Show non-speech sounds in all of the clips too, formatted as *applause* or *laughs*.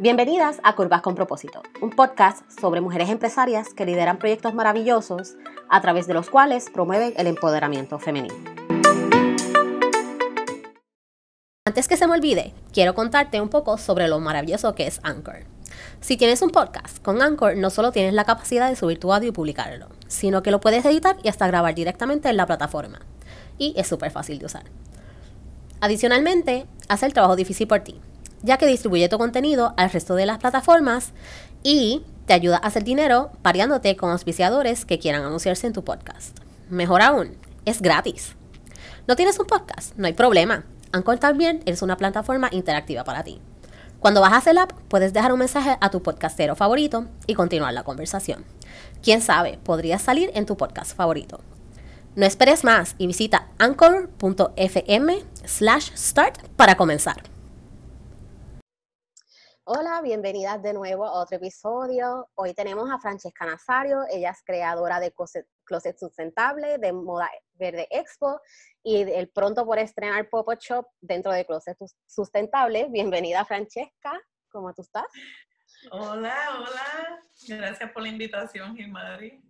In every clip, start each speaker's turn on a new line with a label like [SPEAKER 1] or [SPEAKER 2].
[SPEAKER 1] Bienvenidas a Curvas con Propósito, un podcast sobre mujeres empresarias que lideran proyectos maravillosos a través de los cuales promueven el empoderamiento femenino. Antes que se me olvide, quiero contarte un poco sobre lo maravilloso que es Anchor. Si tienes un podcast, con Anchor no solo tienes la capacidad de subir tu audio y publicarlo, sino que lo puedes editar y hasta grabar directamente en la plataforma. Y es súper fácil de usar. Adicionalmente, hace el trabajo difícil por ti ya que distribuye tu contenido al resto de las plataformas y te ayuda a hacer dinero pariándote con auspiciadores que quieran anunciarse en tu podcast. Mejor aún, es gratis. ¿No tienes un podcast? No hay problema. Anchor también es una plataforma interactiva para ti. Cuando bajas el app, puedes dejar un mensaje a tu podcastero favorito y continuar la conversación. Quién sabe, podrías salir en tu podcast favorito. No esperes más y visita anchor.fm slash start para comenzar. Hola, bienvenidas de nuevo a otro episodio. Hoy tenemos a Francesca Nazario, ella es creadora de Closet, Sustentable, de Moda Verde Expo y el pronto por estrenar Pop-Up Shop dentro de Closet Sustentable. Bienvenida Francesca, ¿cómo tú estás?
[SPEAKER 2] Hola, hola, gracias por la invitación, Gilmari.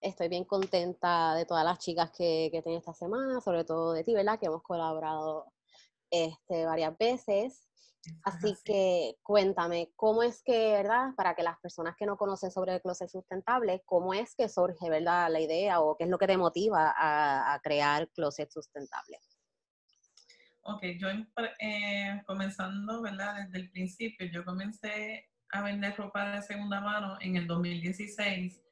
[SPEAKER 1] Estoy bien contenta de todas las chicas que, que tengo esta semana, sobre todo de ti, ¿verdad? Que hemos colaborado este, varias veces. Así que cuéntame, ¿cómo es que, verdad, para que las personas que no conocen sobre el closet sustentable, cómo es que surge, verdad, la idea o qué es lo que te motiva a, crear closet sustentable?
[SPEAKER 2] Ok, yo eh, comenzando, ¿verdad? Desde el principio, yo comencé a vender ropa de segunda mano en el 2016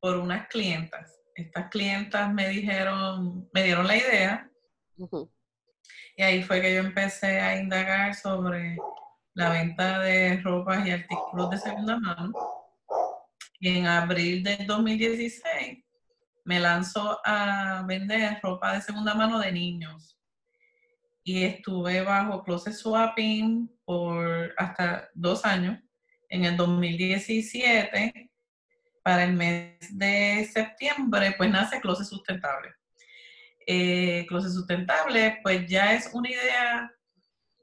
[SPEAKER 2] por unas clientas. Estas clientas me dijeron, me dieron la idea. Y ahí fue que yo empecé a indagar sobre la venta de ropas y artículos de segunda mano. Y en abril del 2016 me lanzó a vender ropa de segunda mano de niños. Y estuve bajo closet swapping por hasta dos años. En el 2017, para el mes de septiembre, pues nace Closet Sustentable eh, Closet Sustentable, pues ya es una idea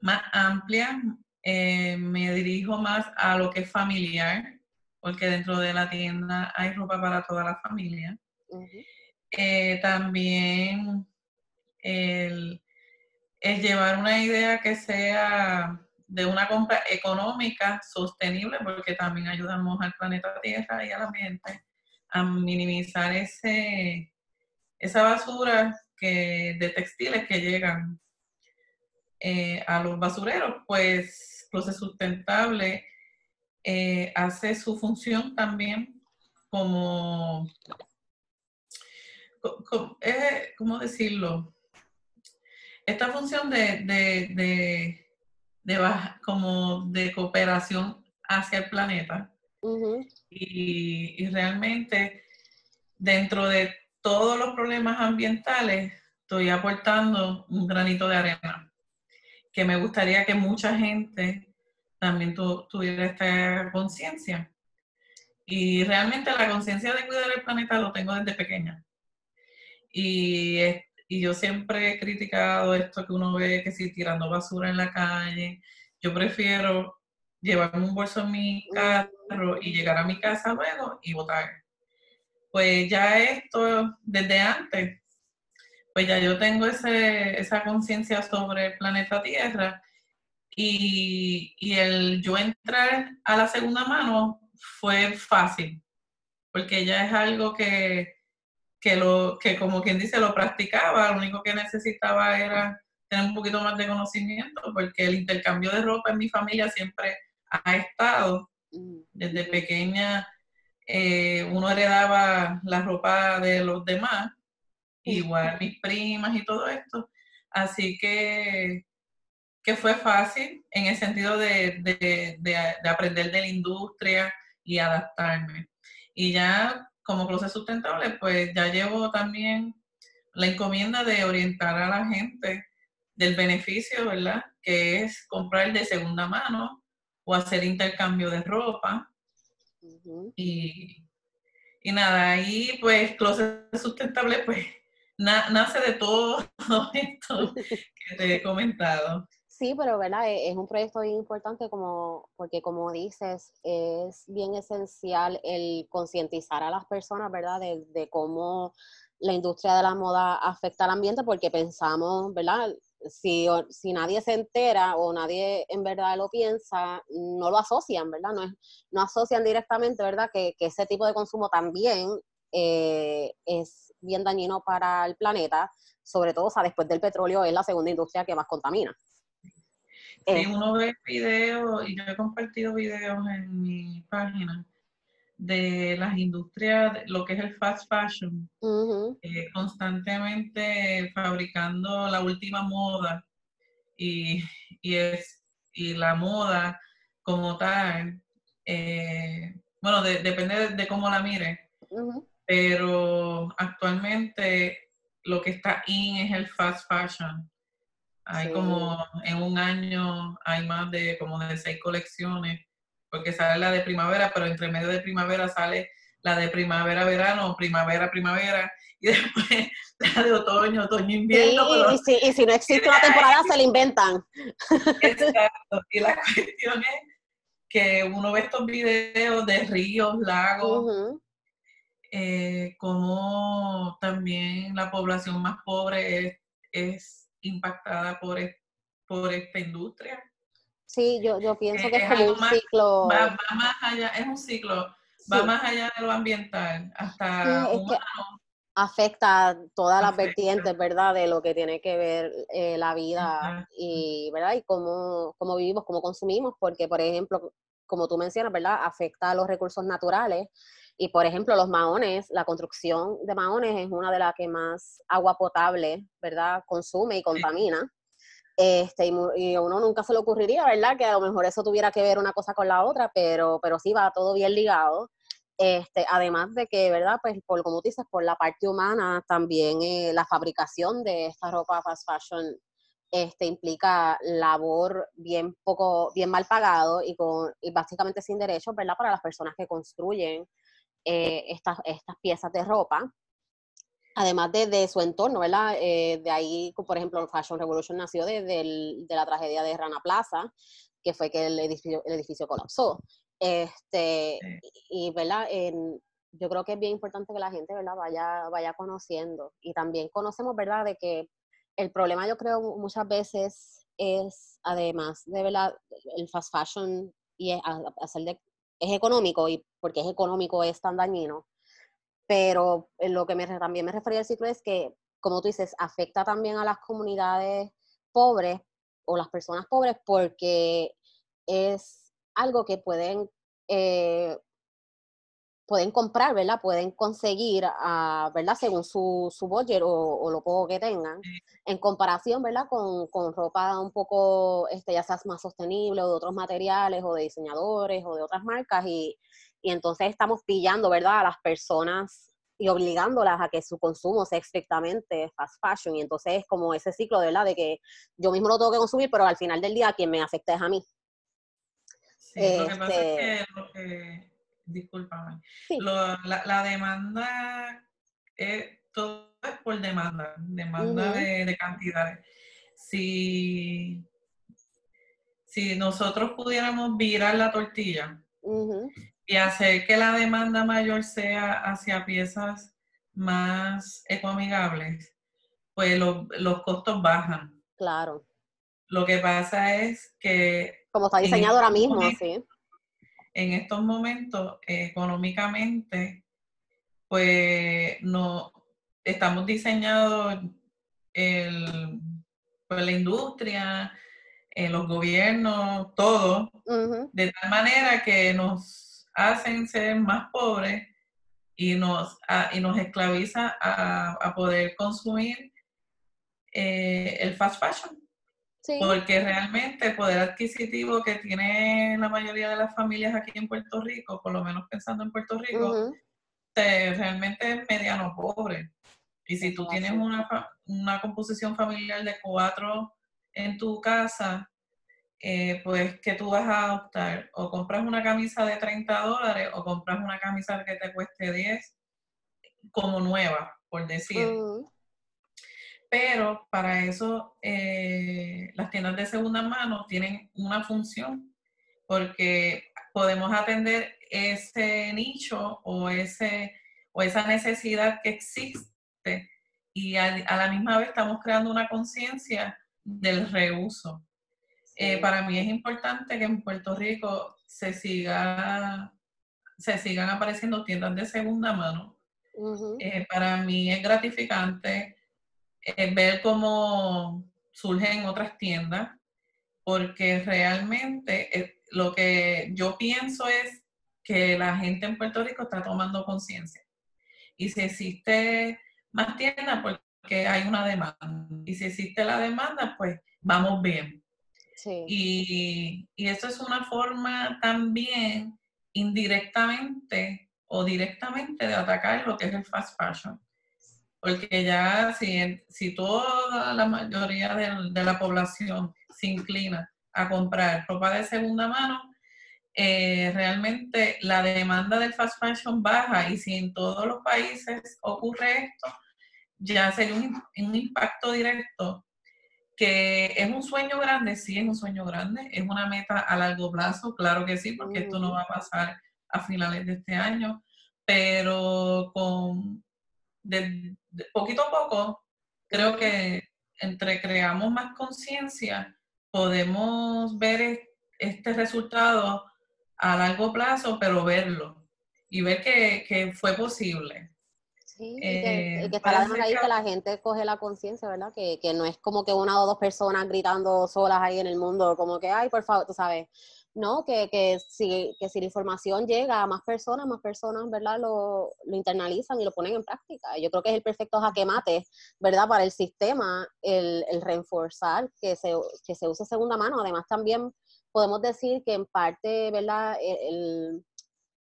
[SPEAKER 2] más amplia. Eh, me dirijo más a lo que es familiar, porque dentro de la tienda hay ropa para toda la familia. Eh, también el, llevar una idea que sea de una compra económica, sostenible, porque también ayudamos al planeta Tierra y al ambiente a minimizar ese, esa basura de textiles que llegan eh, a los basureros, pues Proceso Sustentable eh, hace su función también como, ¿cómo decirlo? Esta función de, como de cooperación hacia el planeta. y, y realmente dentro de todos los problemas ambientales, estoy aportando un granito de arena, que me gustaría que mucha gente también tuviera esta conciencia. Y realmente la conciencia de cuidar el planeta lo tengo desde pequeña. Y, y yo siempre he criticado esto que uno ve, que si tirando basura en la calle, yo prefiero llevarme un bolso en mi carro y llegar a mi casa luego y votar pues ya esto desde antes, pues ya yo tengo ese, esa conciencia sobre el planeta Tierra y, el yo entrar a la segunda mano fue fácil, porque ya es algo que, que, lo, que como quien dice lo practicaba, lo único que necesitaba era tener un poquito más de conocimiento, porque el intercambio de ropa en mi familia siempre ha estado mm. desde pequeña eh, uno heredaba la ropa de los demás, igual mis primas y todo esto. Así que, que fue fácil en el sentido de, de, aprender de la industria y adaptarme. Y ya como proceso sustentable, pues ya llevo también la encomienda de orientar a la gente del beneficio, ¿verdad? Que es comprar de segunda mano o hacer intercambio de ropa y, y nada, ahí pues Closet Sustentable pues nace de todo *laughs* esto que te he comentado.
[SPEAKER 1] Sí, pero ¿verdad? E, es un proyecto bien importante como, porque como dices, es bien esencial el concientizar a las personas, ¿verdad? De, de, cómo la industria de la moda afecta al ambiente, porque pensamos, ¿verdad? Si, si nadie se entera o nadie en verdad lo piensa, no lo asocian, ¿verdad? No, es, no asocian directamente, ¿verdad? Que, que ese tipo de consumo también eh, es bien dañino para el planeta, sobre todo, o sea, después del petróleo es la segunda industria que más contamina.
[SPEAKER 2] Si eh. uno ve videos, y yo he compartido videos en mi página, de las industrias, lo que es el fast fashion, eh, constantemente fabricando la última moda y, es, y la moda como tal, eh, bueno, depende de, cómo la mire, pero actualmente lo que está in es el fast fashion. Hay como en un año hay más de como de seis colecciones, porque sale la de primavera, pero entre medio de primavera sale la de primavera-verano, primavera-primavera, y *laughs* después la de otoño, otoño-invierno.
[SPEAKER 1] Sí, y, si, no existe una temporada, se la inventan.
[SPEAKER 2] Exacto. Y la *laughs* cuestión es que uno ve estos videos de ríos, lagos, eh, como también la población más pobre es impactada por, por esta industria.
[SPEAKER 1] Sí, yo, yo pienso que es, como un ciclo.
[SPEAKER 2] Va, más allá, es un ciclo, va más allá de lo ambiental, hasta
[SPEAKER 1] afecta todas las vertientes, ¿verdad? De lo que tiene que ver eh, la vida y, ¿verdad? Y cómo, cómo vivimos, cómo consumimos, porque, por ejemplo, como tú mencionas, ¿verdad? Afecta a los recursos naturales y, por ejemplo, los maones, la construcción de maones es una de las que más agua potable, ¿verdad? Consume y contamina. Este, y, uno nunca se le ocurriría, ¿verdad? Que a lo mejor eso tuviera que ver una cosa con la otra, pero, pero sí va todo bien ligado. Este, además de que, ¿verdad? Pues como tú dices, por la parte humana, también eh, la fabricación de esta ropa fast fashion este, implica labor bien poco, bien mal pagado y con y básicamente sin derechos, ¿verdad? Para las personas que construyen eh, estas, estas piezas de ropa. Además de, su entorno, ¿verdad? Eh, de ahí, por ejemplo, Fashion Revolution nació de, de, la tragedia de Rana Plaza, que fue que el edificio, el edificio colapsó. Este, y, ¿verdad? yo creo que es bien importante que la gente, ¿verdad? Vaya, vaya conociendo. Y también conocemos, ¿verdad? De que el problema, yo creo, muchas veces es, además de, ¿verdad? El fast fashion y hacer de es económico y porque es económico es tan dañino. Pero lo que me, también me refería al ciclo es que, como tú dices, afecta también a las comunidades pobres o las personas pobres porque es algo que pueden eh, pueden comprar, ¿verdad? Pueden conseguir, uh, ¿verdad? Según su, su budget o, lo poco que tengan, en comparación, ¿verdad? Con, con, ropa un poco, este, ya sea más sostenible o de otros materiales o de diseñadores o de otras marcas y, y entonces estamos pillando, ¿verdad? A las personas y obligándolas a que su consumo sea estrictamente fast fashion y entonces es como ese ciclo, ¿verdad? De que yo mismo lo tengo que consumir, pero al final del día quien me afecta es a mí.
[SPEAKER 2] Sí, lo que pasa es este que discúlpame. la, demanda, es, todo es por demanda, demanda de, cantidades. Si, si nosotros pudiéramos virar la tortilla y hacer que la demanda mayor sea hacia piezas más ecoamigables, pues los costos bajan.
[SPEAKER 1] Claro.
[SPEAKER 2] Lo que pasa es que...
[SPEAKER 1] Como está diseñado ahora mismo, sí
[SPEAKER 2] en estos momentos económicamente, pues no estamos diseñados el, pues, la industria, en los gobiernos, todo, de tal manera que nos hacen ser más pobres y nos, y nos esclaviza a, poder consumir eh, el fast fashion. Porque realmente el poder adquisitivo que tiene la mayoría de las familias aquí en Puerto Rico, por lo menos pensando en Puerto Rico, realmente es mediano pobre. Y si tú tienes una, una composición familiar de cuatro en tu casa, eh, pues que tú vas a optar? O compras una camisa de 30 dólares o compras una camisa que te cueste 10 como nueva, por decir. pero para eso eh, las tiendas de segunda mano tienen una función porque podemos atender ese nicho o, ese, o esa necesidad que existe y a, la misma vez estamos creando una conciencia del reuso. Eh, para mí es importante que en Puerto Rico se siga se sigan apareciendo tiendas de segunda mano. Eh, para mí es gratificante eh, ver cómo surgen otras tiendas, porque realmente lo que yo pienso es que la gente en Puerto Rico está tomando conciencia. Y si existe más tiendas, porque hay una demanda. Y si existe la demanda, pues vamos bien. Y, y eso es una forma también indirectamente o directamente de atacar lo que es el fast fashion. Porque ya si, si toda la mayoría de, la población se inclina a comprar ropa de segunda mano, eh, realmente la demanda del fast fashion baja y si en todos los países ocurre esto, ya sería un, un impacto directo que es un sueño grande, sí es un sueño grande, es una meta a largo plazo, claro que sí, porque esto no va a pasar a finales de este año, pero con de, poquito a poco creo que entre creamos más conciencia, podemos ver este resultado a largo plazo, pero verlo y ver que, que fue posible.
[SPEAKER 1] Sí, que, que, está la ahí que la gente coge la conciencia, ¿verdad? Que, que, no es como que una o dos personas gritando solas ahí en el mundo, como que, ay, por favor, tú sabes. No, que, que, si, que si la información llega a más personas, más personas, ¿verdad? Lo, lo internalizan y lo ponen en práctica. Yo creo que es el perfecto jaque mate, ¿verdad? Para el sistema, el, el reforzar que se, que se use segunda mano. Además, también podemos decir que en parte, ¿verdad? E, el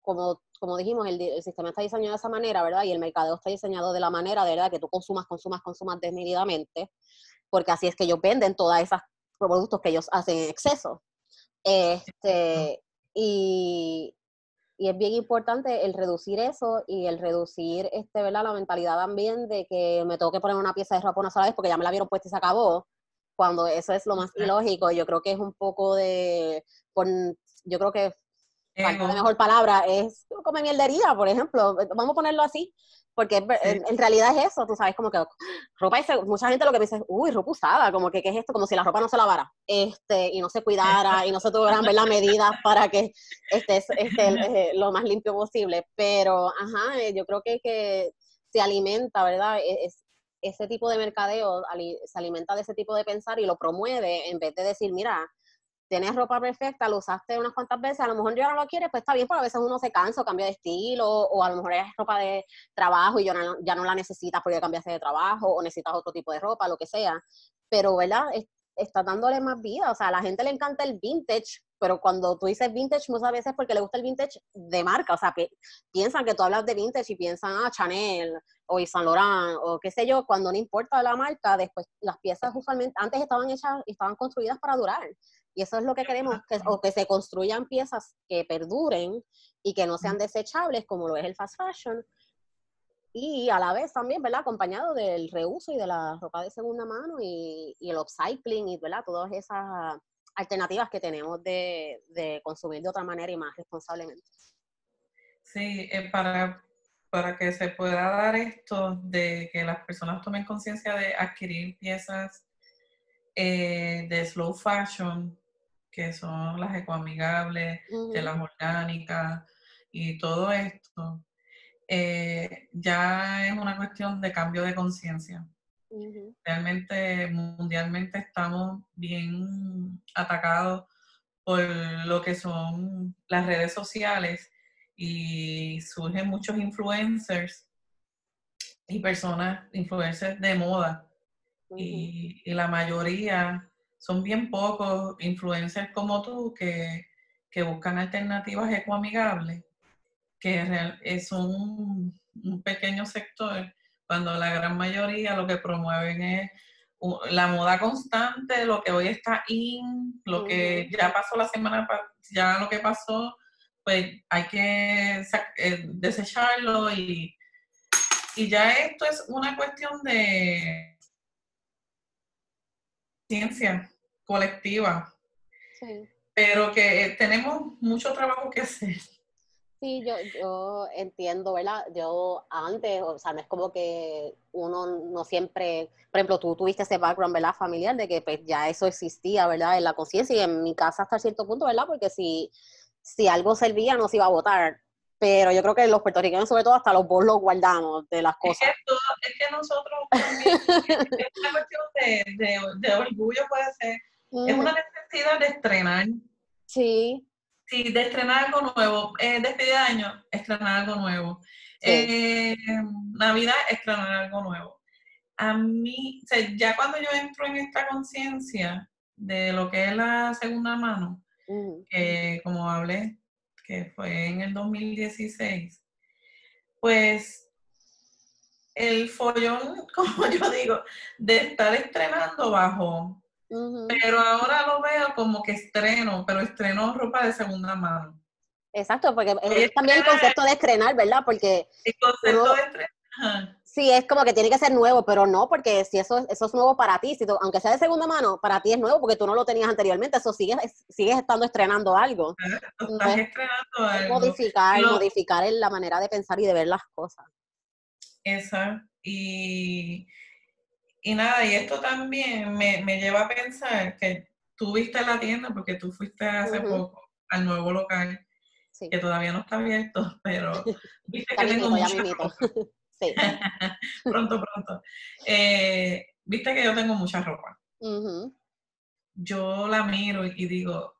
[SPEAKER 1] como como dijimos, el, sistema está diseñado de esa manera, ¿verdad? Y el mercado está diseñado de la manera, de verdad, que tú consumas, consumas, consumas desmedidamente, porque así es que ellos venden todas esas productos que ellos hacen en exceso. Este, y, y es bien importante el reducir eso y el reducir, este, ¿verdad? La mentalidad también de que me tengo que poner una pieza de ropa una sola vez porque ya me la vieron puesta y se acabó, cuando eso es lo más ilógico. Yo creo que es un poco de, yo creo que la mejor palabra, es como mierdería, por ejemplo. Vamos a ponerlo así, porque en, realidad es eso, tú sabes, como que ropa, mucha gente lo que dice, uy, ropa usada, como que, ¿qué es esto? Como si la ropa no se lavara, este, y no se cuidara, y no se tuvieran ver las medidas para que esté, esté lo más limpio posible. Pero, ajá, eh, yo creo que, que se alimenta, ¿verdad? E, es, ese tipo de mercadeo se alimenta de ese tipo de pensar y lo promueve en vez de decir, mira, tienes ropa perfecta, lo usaste unas cuantas veces, a lo mejor ya no lo quieres, pues está bien, porque a veces uno se cansa o cambia de estilo, o a lo mejor es ropa de trabajo y ya no, ya no la necesitas porque cambiaste de trabajo, o necesitas otro tipo de ropa, lo que sea. Pero, ¿verdad? está dándole más vida, o sea, a la gente le encanta el vintage, pero cuando tú dices vintage muchas veces porque le gusta el vintage de marca, o sea, piensan que tú hablas de vintage y piensan, ah, Chanel o Yves Saint Laurent o qué sé yo, cuando no importa la marca, después las piezas usualmente antes estaban hechas, estaban construidas para durar y eso es lo que queremos, que, o que se construyan piezas que perduren y que no sean desechables, como lo es el fast fashion. Y a la vez también, ¿verdad? Acompañado del reuso y de la ropa de segunda mano y, el upcycling y, ¿verdad? Todas esas alternativas que tenemos de, consumir de otra manera y más responsablemente.
[SPEAKER 2] Sí, eh, para, para que se pueda dar esto de que las personas tomen conciencia de adquirir piezas eh, de slow fashion, que son las ecoamigables, de las orgánicas y todo esto, eh, ya es una cuestión de cambio de conciencia. Realmente, mundialmente estamos bien atacados por lo que son las redes sociales y surgen muchos influencers y personas, influencers de moda. y, y, la mayoría son bien pocos influencers como tú que, buscan alternativas ecoamigables, que es un, un pequeño sector, cuando la gran mayoría lo que promueven es la moda constante, lo que hoy está in, lo que ya pasó la semana, ya lo que pasó, pues hay que eh, desecharlo y, y ya esto es una cuestión de conciencia colectiva. Pero que tenemos mucho trabajo que hacer.
[SPEAKER 1] Sí, yo, yo entiendo, ¿verdad? Yo antes, o sea, no es como que uno no siempre, por ejemplo, tú tuviste ese background, ¿verdad? Familiar, de que pues, ya eso existía, ¿verdad? En la conciencia y en mi casa hasta cierto punto, ¿verdad? Porque si, si algo servía, no se iba a votar. Pero yo creo que los puertorriqueños, sobre todo, hasta los bolos los guardamos de las cosas.
[SPEAKER 2] Es que, nosotros también, es una cuestión de, de, orgullo, puede ser. Es una necesidad de estrenar.
[SPEAKER 1] Sí.
[SPEAKER 2] Sí, de estrenar algo nuevo. Eh, despedida de año, estrenar algo nuevo. Eh, Navidad, estrenar algo nuevo. A mí, o sea, ya cuando yo entro en esta conciencia de lo que es la segunda mano, como hablé, que fue en el 2016, pues el follón, *laughs* como yo digo, de estar estrenando bajo pero ahora lo veo como que estreno, pero estreno ropa de segunda mano.
[SPEAKER 1] Exacto, porque es también el concepto de estrenar, ¿verdad? Porque...
[SPEAKER 2] El concepto de estrenar.
[SPEAKER 1] Sí, es como que tiene que ser nuevo, pero no, porque si eso, eso es nuevo para ti, si aunque sea de segunda mano, para ti es nuevo porque tú no lo tenías anteriormente, eso sigues, sigues estando estrenando algo.
[SPEAKER 2] estás estrenando algo.
[SPEAKER 1] Modificar, modificar la manera de pensar y de ver las cosas.
[SPEAKER 2] Exacto. Y y nada, y esto también me, lleva a pensar que tú viste la tienda porque tú fuiste hace poco al nuevo local, que todavía no está abierto, pero *laughs* viste que tengo mucha ropa. Sí. *laughs* pronto, pronto. Eh, viste que yo tengo mucha ropa. Yo la miro y digo,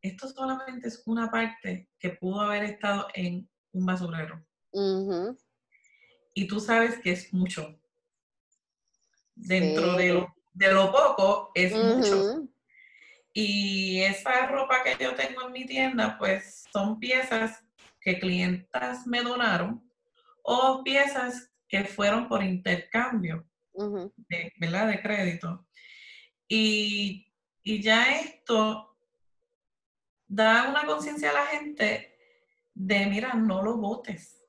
[SPEAKER 2] esto solamente es una parte que pudo haber estado en un basurero. Y tú sabes que es mucho dentro de, lo, de, lo, poco es mucho. Y esa ropa que yo tengo en mi tienda, pues son piezas que clientas me donaron o piezas que fueron por intercambio, de, ¿verdad? De crédito. Y, ya esto da una conciencia a la gente de, mira, no lo votes,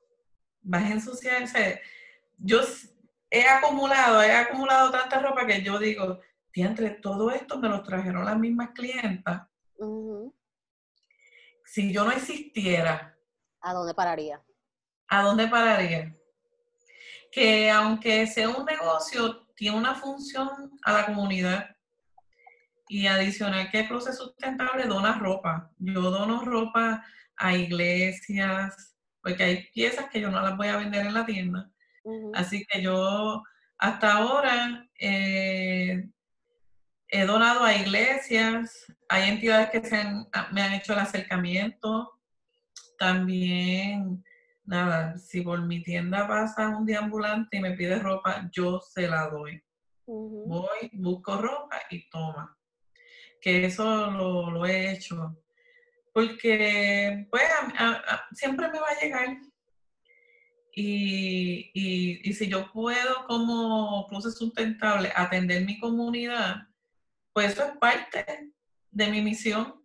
[SPEAKER 2] vas a ensuciarse. Yo he acumulado, he acumulado tanta ropa que yo digo, entre todo esto me lo trajeron las mismas clientas. Si yo no existiera.
[SPEAKER 1] ¿A dónde pararía?
[SPEAKER 2] ¿A dónde pararía? Que aunque sea un negocio, tiene una función a la comunidad. Y adicional que Proceso Sustentable dona ropa. Yo dono ropa a iglesias, porque hay piezas que yo no las voy a vender en la tienda Así que yo hasta ahora eh, he donado a iglesias, hay entidades que se me han hecho el acercamiento. También, nada, si por mi tienda pasa un deambulante y me pide ropa, yo se la doy. Voy, busco ropa y toma. Que eso lo, he hecho. Porque, pues, siempre me va a llegar y, y, si yo puedo como Cruce Sustentable atender mi comunidad, pues eso es parte de mi misión,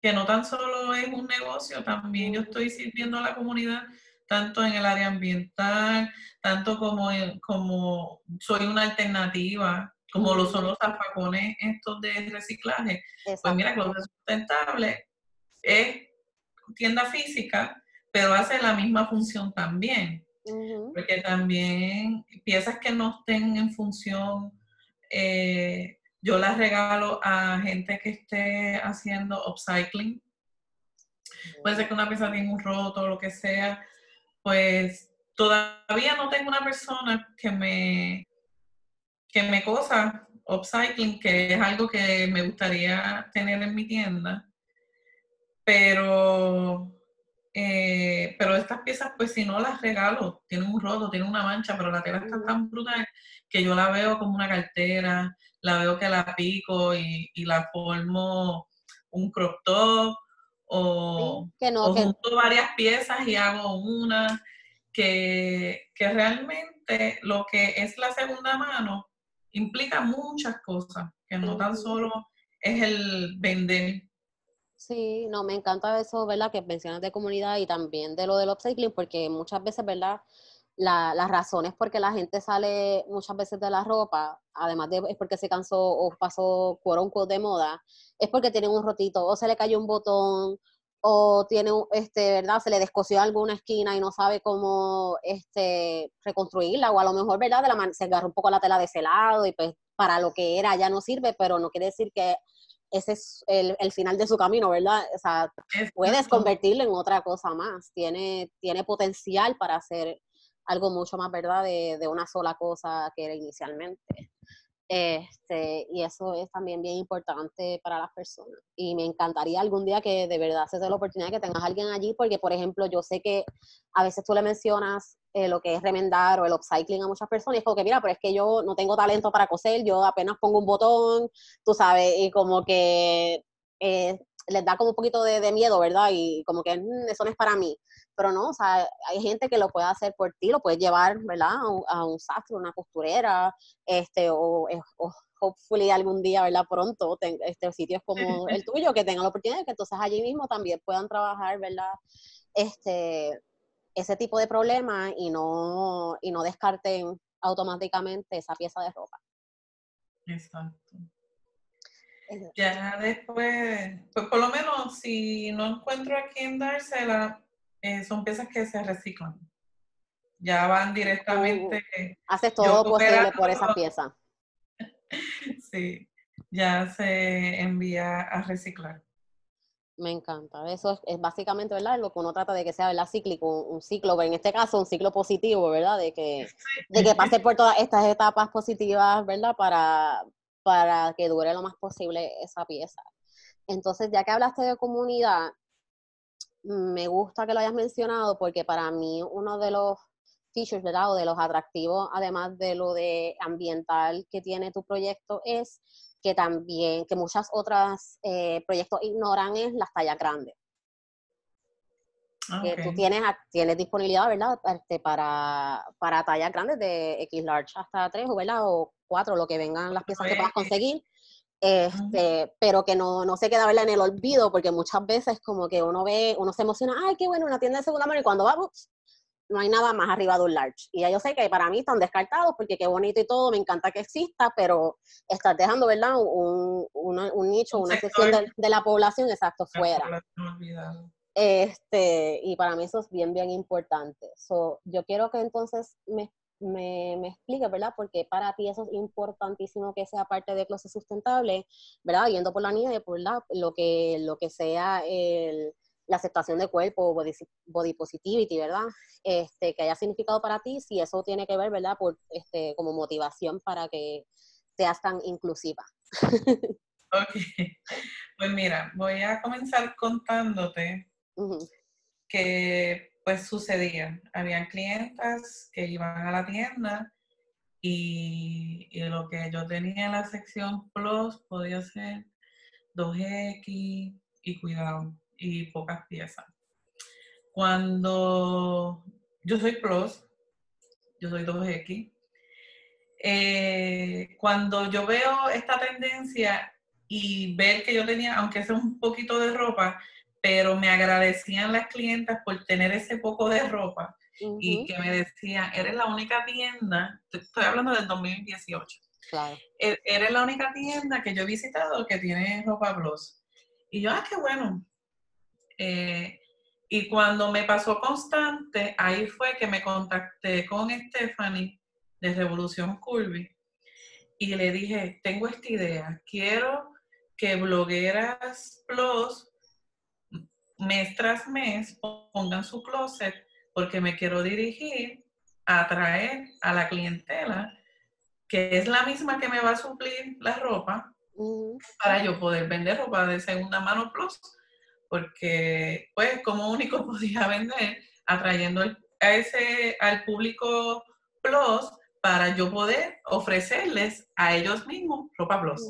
[SPEAKER 2] que no tan solo es un negocio, también yo estoy sirviendo a la comunidad, tanto en el área ambiental, tanto como, como soy una alternativa, como lo son los alfacones estos de reciclaje. Pues mira, Cruce Sustentable es tienda física, pero hace la misma función también. Porque también piezas que no estén en función, eh, yo las regalo a gente que esté haciendo upcycling. Puede ser que una pieza tenga un roto o lo que sea. Pues todavía no tengo una persona que me, que me cosa upcycling, que es algo que me gustaría tener en mi tienda. Pero eh, pero estas piezas, pues si no las regalo, tienen un roto, tienen una mancha, pero la tela está tan brutal que yo la veo como una cartera, la veo que la pico y, la formo un crop top o, junto varias piezas y hago una que, que realmente lo que es la segunda mano implica muchas cosas, que no tan solo es el vender
[SPEAKER 1] Sí, no, me encanta eso, ¿verdad? Que mencionas de comunidad y también de lo del upcycling, porque muchas veces, ¿verdad? Las razones por qué la gente sale muchas veces de la ropa, además de es porque se cansó o pasó unquote de moda, es porque tienen un rotito o se le cayó un botón o tiene, este, ¿verdad? Se le descosió alguna esquina y no sabe cómo este, reconstruirla, o a lo mejor, ¿verdad? De la se agarró un poco la tela de ese lado y pues para lo que era ya no sirve, pero no quiere decir que ese es el, el final de su camino, ¿verdad? O sea, puedes convertirlo en otra cosa más, tiene, tiene potencial para hacer algo mucho más, ¿verdad? De, de una sola cosa que era inicialmente. Este, y eso es también bien importante para las personas. Y me encantaría algún día que de verdad se dé la oportunidad que tengas alguien allí, porque, por ejemplo, yo sé que a veces tú le mencionas eh, lo que es remendar o el upcycling a muchas personas, y es como que, mira, pero es que yo no tengo talento para coser, yo apenas pongo un botón, tú sabes, y como que eh, les da como un poquito de, miedo, ¿verdad? Y como que mm, eso no es para mí. Pero no, o sea, hay gente que lo puede hacer por ti, lo puedes llevar, ¿verdad? A un, sastre, una costurera, este, o, o, hopefully algún día, ¿verdad? Pronto, este, sitios como el *laughs* tuyo que tengan la oportunidad de que entonces allí mismo también puedan trabajar, ¿verdad? Este, ese tipo de problemas y no, y no descarten automáticamente esa pieza de ropa.
[SPEAKER 2] Exacto. Ya después, pues por lo menos si no encuentro a quién dársela, eh, son piezas que se reciclan. Ya van directamente.
[SPEAKER 1] Uh, haces todo posible por esa pieza. *laughs*
[SPEAKER 2] sí, ya se envía a reciclar.
[SPEAKER 1] Me encanta. Eso es, básicamente, ¿verdad? Lo que uno trata de que sea, ¿verdad? Cíclico, un, ciclo, pero en este caso un ciclo positivo, ¿verdad? De que, de que pase por todas estas etapas positivas, ¿verdad? Para, para que dure lo más posible esa pieza. Entonces, ya que hablaste de comunidad, me gusta que lo hayas mencionado porque para mí uno de los features, ¿verdad? O de los atractivos, además de lo de ambiental que tiene tu proyecto, es que también, que muchas otras eh, proyectos ignoran es las tallas grandes. Que tú tienes, tienes disponibilidad, ¿verdad? Este, para, para tallas grandes de X large hasta 3, ¿verdad? O 4, lo que vengan las piezas que puedas conseguir. Este, pero que no, no se queda en el olvido, porque muchas veces como que uno ve, uno se emociona, ay, qué bueno, una tienda de segunda mano, y cuando va, no hay nada más arriba de un large. Y ya yo sé que para mí están descartados, porque qué bonito y todo, me encanta que exista, pero estás dejando, ¿verdad? Un, un nicho, una sección de, la población, exacto, fuera. Este, y para mí eso es bien, bien importante. So, yo quiero que entonces me me, me explique, ¿verdad? Porque para ti eso es importantísimo que sea parte de clase sustentable, ¿verdad? Yendo por la nieve, por lo que, lo que sea el, la aceptación de cuerpo, body, body positivity, ¿verdad? Este, que haya significado para ti, si eso tiene que ver, ¿verdad? Por, este, como motivación para que seas tan inclusiva. *laughs*
[SPEAKER 2] ok, pues mira, voy a comenzar contándote que pues sucedía. Habían clientas que iban a la tienda y, lo que yo tenía en la sección Plus podía ser 2X y cuidado y pocas piezas. Cuando yo soy Plus, yo soy 2X, eh, cuando yo veo esta tendencia y ver que yo tenía, aunque sea un poquito de ropa, pero me agradecían las clientas por tener ese poco de ropa y que me decían, eres la única tienda, estoy hablando del 2018, claro. E-, eres la única tienda que yo he visitado que tiene ropa blues. Y yo, ah, qué bueno. Eh, y cuando me pasó constante, ahí fue que me contacté con Stephanie de Revolución Curvy y le dije, tengo esta idea, quiero que blogueras plus mes tras mes pongan su closet porque me quiero dirigir a atraer a la clientela que es la misma que me va a suplir la ropa para yo poder vender ropa de segunda mano plus porque pues como único *laughs* podía vender atrayendo a ese al público plus para yo poder ofrecerles a ellos mismos ropa plus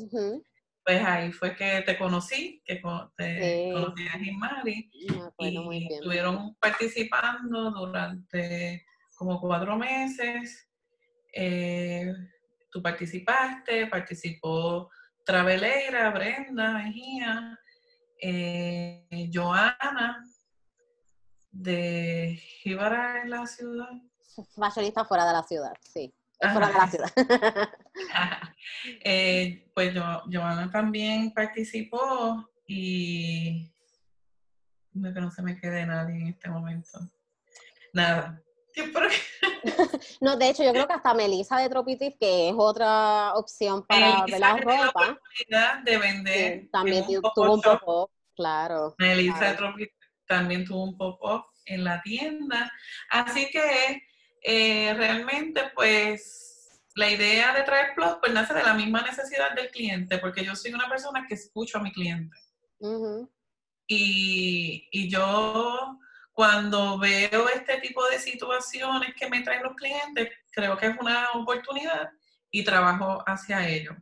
[SPEAKER 2] pues ahí fue que te conocí, que te conocí a Jimari y estuvieron participando durante como cuatro meses. Eh, tú participaste, participó Traveleira, Brenda Mejía, eh, Joana de Jíbara en la ciudad.
[SPEAKER 1] fashionista fuera de la ciudad, sí. Fuera de la ciudad. *laughs*
[SPEAKER 2] eh, pues yo, Joana también participó y no que no se me quede nadie en este momento. Nada. *laughs* *laughs*
[SPEAKER 1] no, de hecho, yo creo que hasta Melissa de Tropitif, que es otra opción para ver la ropa.
[SPEAKER 2] de vender.
[SPEAKER 1] también tuvo un poco, claro.
[SPEAKER 2] Melissa de Tropitif también tuvo un poco en la tienda. Así que eh, realmente, pues, la idea de traer Plus, pues nace de la misma necesidad del cliente, porque yo soy una persona que escucho a mi cliente. y, y yo cuando veo este tipo de situaciones que me traen los clientes, creo que es una oportunidad y trabajo hacia ello.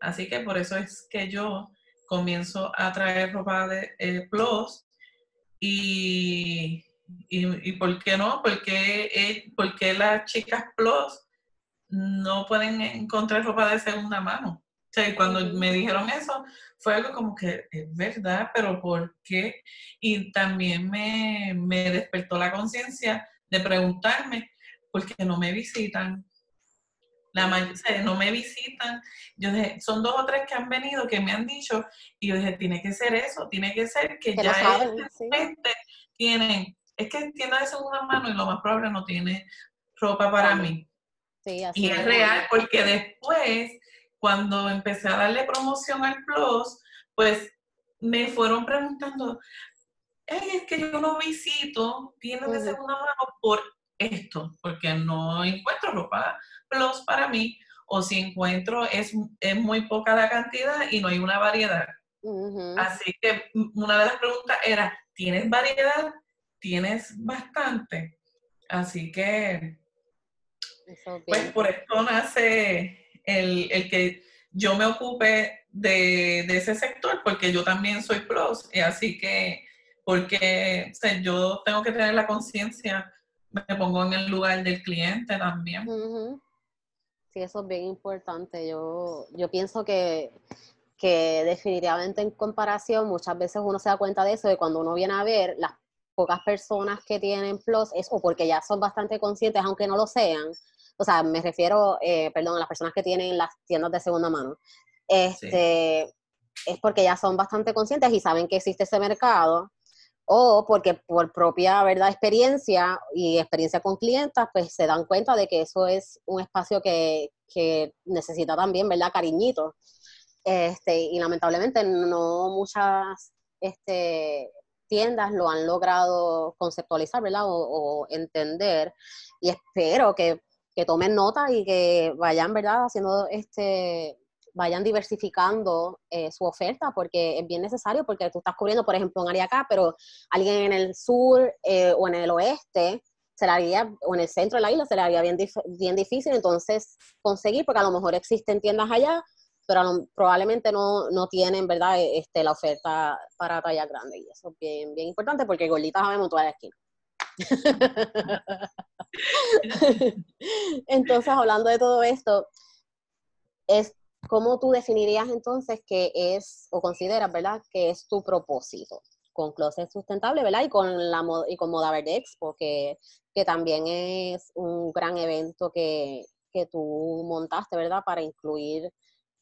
[SPEAKER 2] Así que por eso es que yo comienzo a traer ropa de eh, Plus y, y, ¿por qué no? Porque, eh, porque las chicas Plus no pueden encontrar ropa de segunda mano. O sea, cuando me dijeron eso, fue algo como que es verdad, pero ¿por qué? Y también me, despertó la conciencia de preguntarme, ¿por qué no me visitan? La mayoría, no me visitan. Yo dije, son dos o tres que han venido que me han dicho, y yo dije, tiene que ser eso, tiene que ser que, ya saben, tienen, es que tienda de segunda mano y lo más probable no tiene ropa para mí. Sí, así y es real, porque después cuando empecé a darle promoción al Plus, pues me fueron preguntando, es que yo no visito tiendas de segunda mano por esto, porque no encuentro ropa Plus para mí, o si encuentro es, es muy poca la cantidad y no hay una variedad. Así que una de las preguntas era, ¿tienes variedad? ¿Tienes bastante? Así que, pues por esto nace el, que yo me ocupe de, ese sector, porque yo también soy pros, y así que, porque yo tengo que tener la conciencia, me pongo en el lugar del cliente también.
[SPEAKER 1] Sí, eso es bien importante. Yo, yo pienso que, que definitivamente en comparación, muchas veces uno se da cuenta de eso, de cuando uno viene a ver las pocas personas que tienen plus, es o porque ya son bastante conscientes, aunque no lo sean, o sea, me refiero, eh, perdón, a las personas que tienen las tiendas de segunda mano, este, es porque ya son bastante conscientes y saben que existe ese mercado, o porque por propia verdad experiencia y experiencia con clientas, pues se dan cuenta de que eso es un espacio que, que necesita también, ¿verdad? Cariñito. Este, y lamentablemente no muchas este, tiendas lo han logrado conceptualizar, ¿verdad? O, entender. Y espero que que tomen nota y que vayan, ¿verdad?, haciendo este, vayan diversificando eh, su oferta porque es bien necesario porque tú estás cubriendo, por ejemplo, un área acá, pero alguien en el sur eh, o en el oeste se le haría, o en el centro de la isla se le haría bien, bien difícil entonces conseguir porque a lo mejor existen tiendas allá, pero probablemente no, no, tienen, ¿verdad?, este, la oferta para talla grande y eso es bien, bien importante porque gorditas sabemos toda la esquina. *laughs* entonces, hablando de todo esto, es cómo tú definirías entonces que es, o consideras, ¿verdad?, que es tu propósito con Closet Sustentable, ¿verdad? Y con, la, y con Moda Verde Expo, que también es un gran evento que, que tú montaste, ¿verdad? Para incluir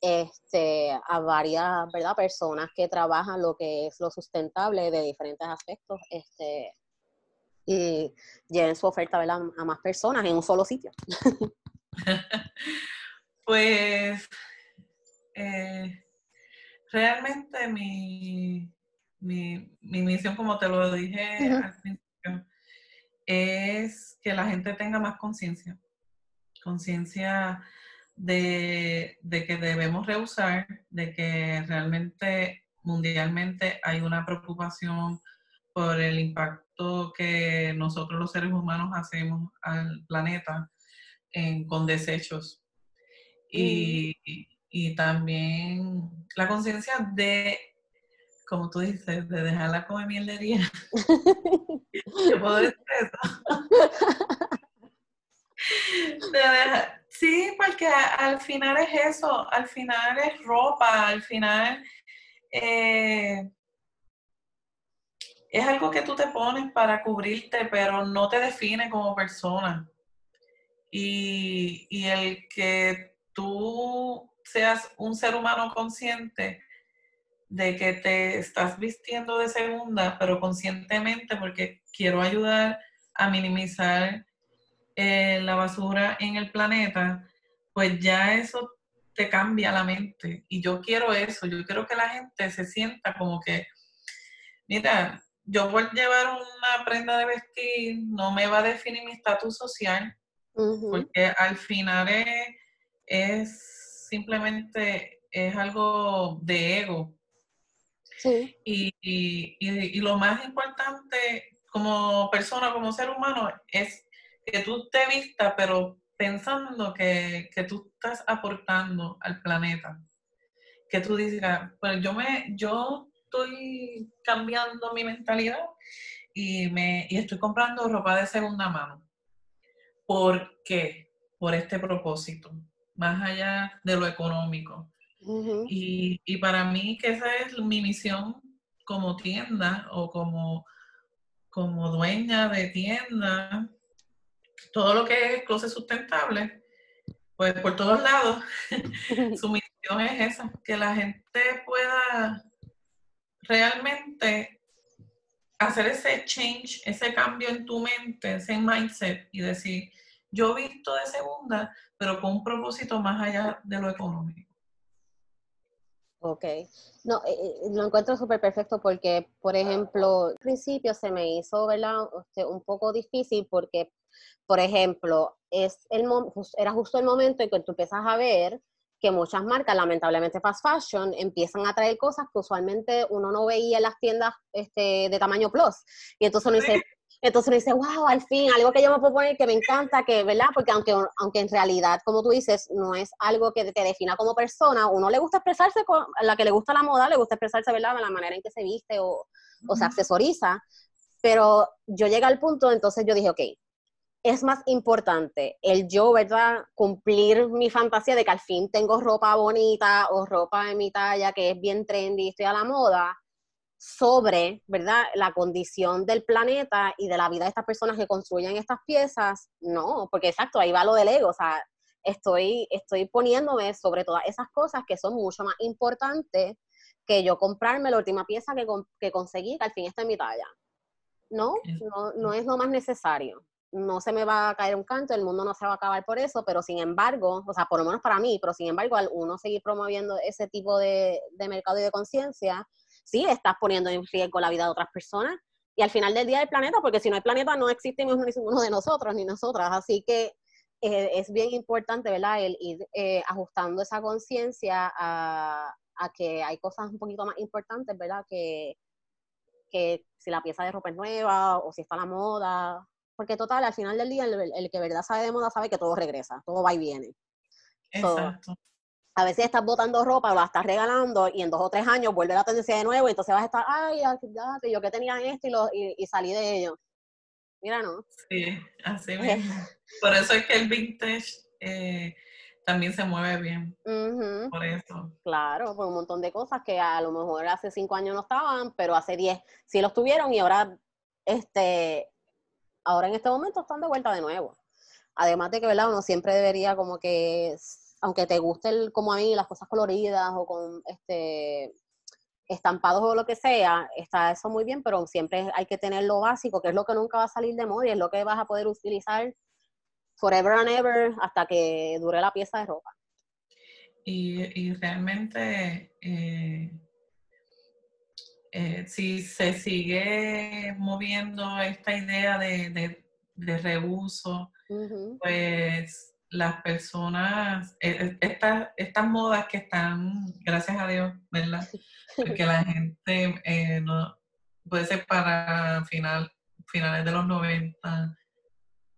[SPEAKER 1] este, a varias ¿verdad? personas que trabajan lo que es lo sustentable de diferentes aspectos este, y lleven su oferta a más personas en un solo sitio. *laughs*
[SPEAKER 2] pues eh, realmente mi, mi, misión, como te lo dije al principio, es que la gente tenga más conciencia, conciencia de, de, que debemos rehusar, de que realmente mundialmente hay una preocupación por el impacto que nosotros los seres humanos hacemos al planeta con desechos. Y, también la conciencia de, como tú dices, de dejarla la miel de día. Yo puedo decir eso. *laughs* sí, porque al final es eso, al final es ropa, al final eh, es algo que tú te pones para cubrirte, pero no te define como persona. Y, y el que tú seas un ser humano consciente de que te estás vistiendo de segunda, pero conscientemente porque quiero ayudar a minimizar eh, la basura en el planeta, pues ya eso te cambia la mente. Y yo quiero eso, yo quiero que la gente se sienta como que, mira, yo a llevar una prenda de vestir, no me va a definir mi estatus social, porque al final es, simplemente es algo de ego. Sí. Y, y, lo más importante como persona, como ser humano, es que tú te vistas, pero pensando que, que, tú estás aportando al planeta. Que tú digas, pues yo me, yo estoy cambiando mi mentalidad y me y estoy comprando ropa de segunda mano. ¿Por qué? Por este propósito, más allá de lo económico. y, y, para mí que esa es mi misión como tienda o como, como dueña de tienda, todo lo que es closet sustentable, pues por todos lados, *laughs* su misión es esa, que la gente pueda realmente hacer ese change, ese cambio en tu mente, ese mindset y decir, yo visto de segunda, pero con un propósito más allá de lo económico.
[SPEAKER 1] Ok, no, eh, eh, lo encuentro súper perfecto porque, por ejemplo, al principio se me hizo, ¿verdad? Este, un poco difícil porque, por ejemplo, es el, era justo el momento en que tú empiezas a ver que muchas marcas, lamentablemente fast fashion, empiezan a traer cosas que usualmente uno no veía en las tiendas este, de tamaño plus. Y entonces uno dice, entonces uno dice, wow, al fin, algo que yo me puedo poner que me encanta, que, ¿verdad? Porque aunque, aunque en realidad, como tú dices, no es algo que te defina como persona, uno le gusta expresarse, con, a la que le gusta la moda, le gusta expresarse, ¿verdad? De la manera en que se viste o, o se accesoriza. Pero yo llegué al punto, entonces yo dije, ok, es más importante el yo, ¿verdad? Cumplir mi fantasía de que al fin tengo ropa bonita o ropa en mi talla que es bien trendy, estoy a la moda, sobre, ¿verdad? La condición del planeta y de la vida de estas personas que construyen estas piezas. No, porque exacto, ahí va lo del ego, o sea, estoy, estoy poniéndome sobre todas esas cosas que son mucho más importantes que yo comprarme la última pieza que, que conseguí, que al fin está en mi talla. No, no, no es lo más necesario no se me va a caer un canto, el mundo no se va a acabar por eso, pero sin embargo, o sea, por lo menos para mí, pero sin embargo, al uno seguir promoviendo ese tipo de, mercado y de conciencia, sí estás poniendo en riesgo la vida de otras personas y al final del día del planeta, porque si no hay planeta no existe ninguno de nosotros ni nosotras, así que eh, es bien importante, ¿verdad?, el ir eh, ajustando esa conciencia a, a, que hay cosas un poquito más importantes, ¿verdad?, que, que si la pieza de ropa es nueva o si está a la moda porque total, al final del día, el, que verdad sabe de moda sabe que todo regresa, todo va y viene. Exacto. a veces estás botando ropa la estás regalando y en dos o tres años vuelve la tendencia de nuevo y entonces vas a estar, ay, ya, yo que tenía esto y, lo, y, salí de ello. Mira, ¿no?
[SPEAKER 2] Sí, así *laughs* mismo. Por eso es que el vintage eh, también se mueve bien. Por eso.
[SPEAKER 1] Claro, por un montón de cosas que a lo mejor hace cinco años no estaban, pero hace diez sí los tuvieron y ahora este ahora en este momento están de vuelta de nuevo. Además de que, ¿verdad? Uno siempre debería como que, aunque te guste el, como a mí las cosas coloridas o con este estampados o lo que sea, está eso muy bien, pero siempre hay que tener lo básico, que es lo que nunca va a salir de moda y es lo que vas a poder utilizar forever and ever hasta que dure la pieza de ropa.
[SPEAKER 2] Y, realmente eh, eh, si se sigue moviendo esta idea de, de, reuso, pues las personas, eh, eh, estas, estas modas que están, gracias a Dios, ¿verdad? Porque la gente no, puede ser para final, finales de los 90,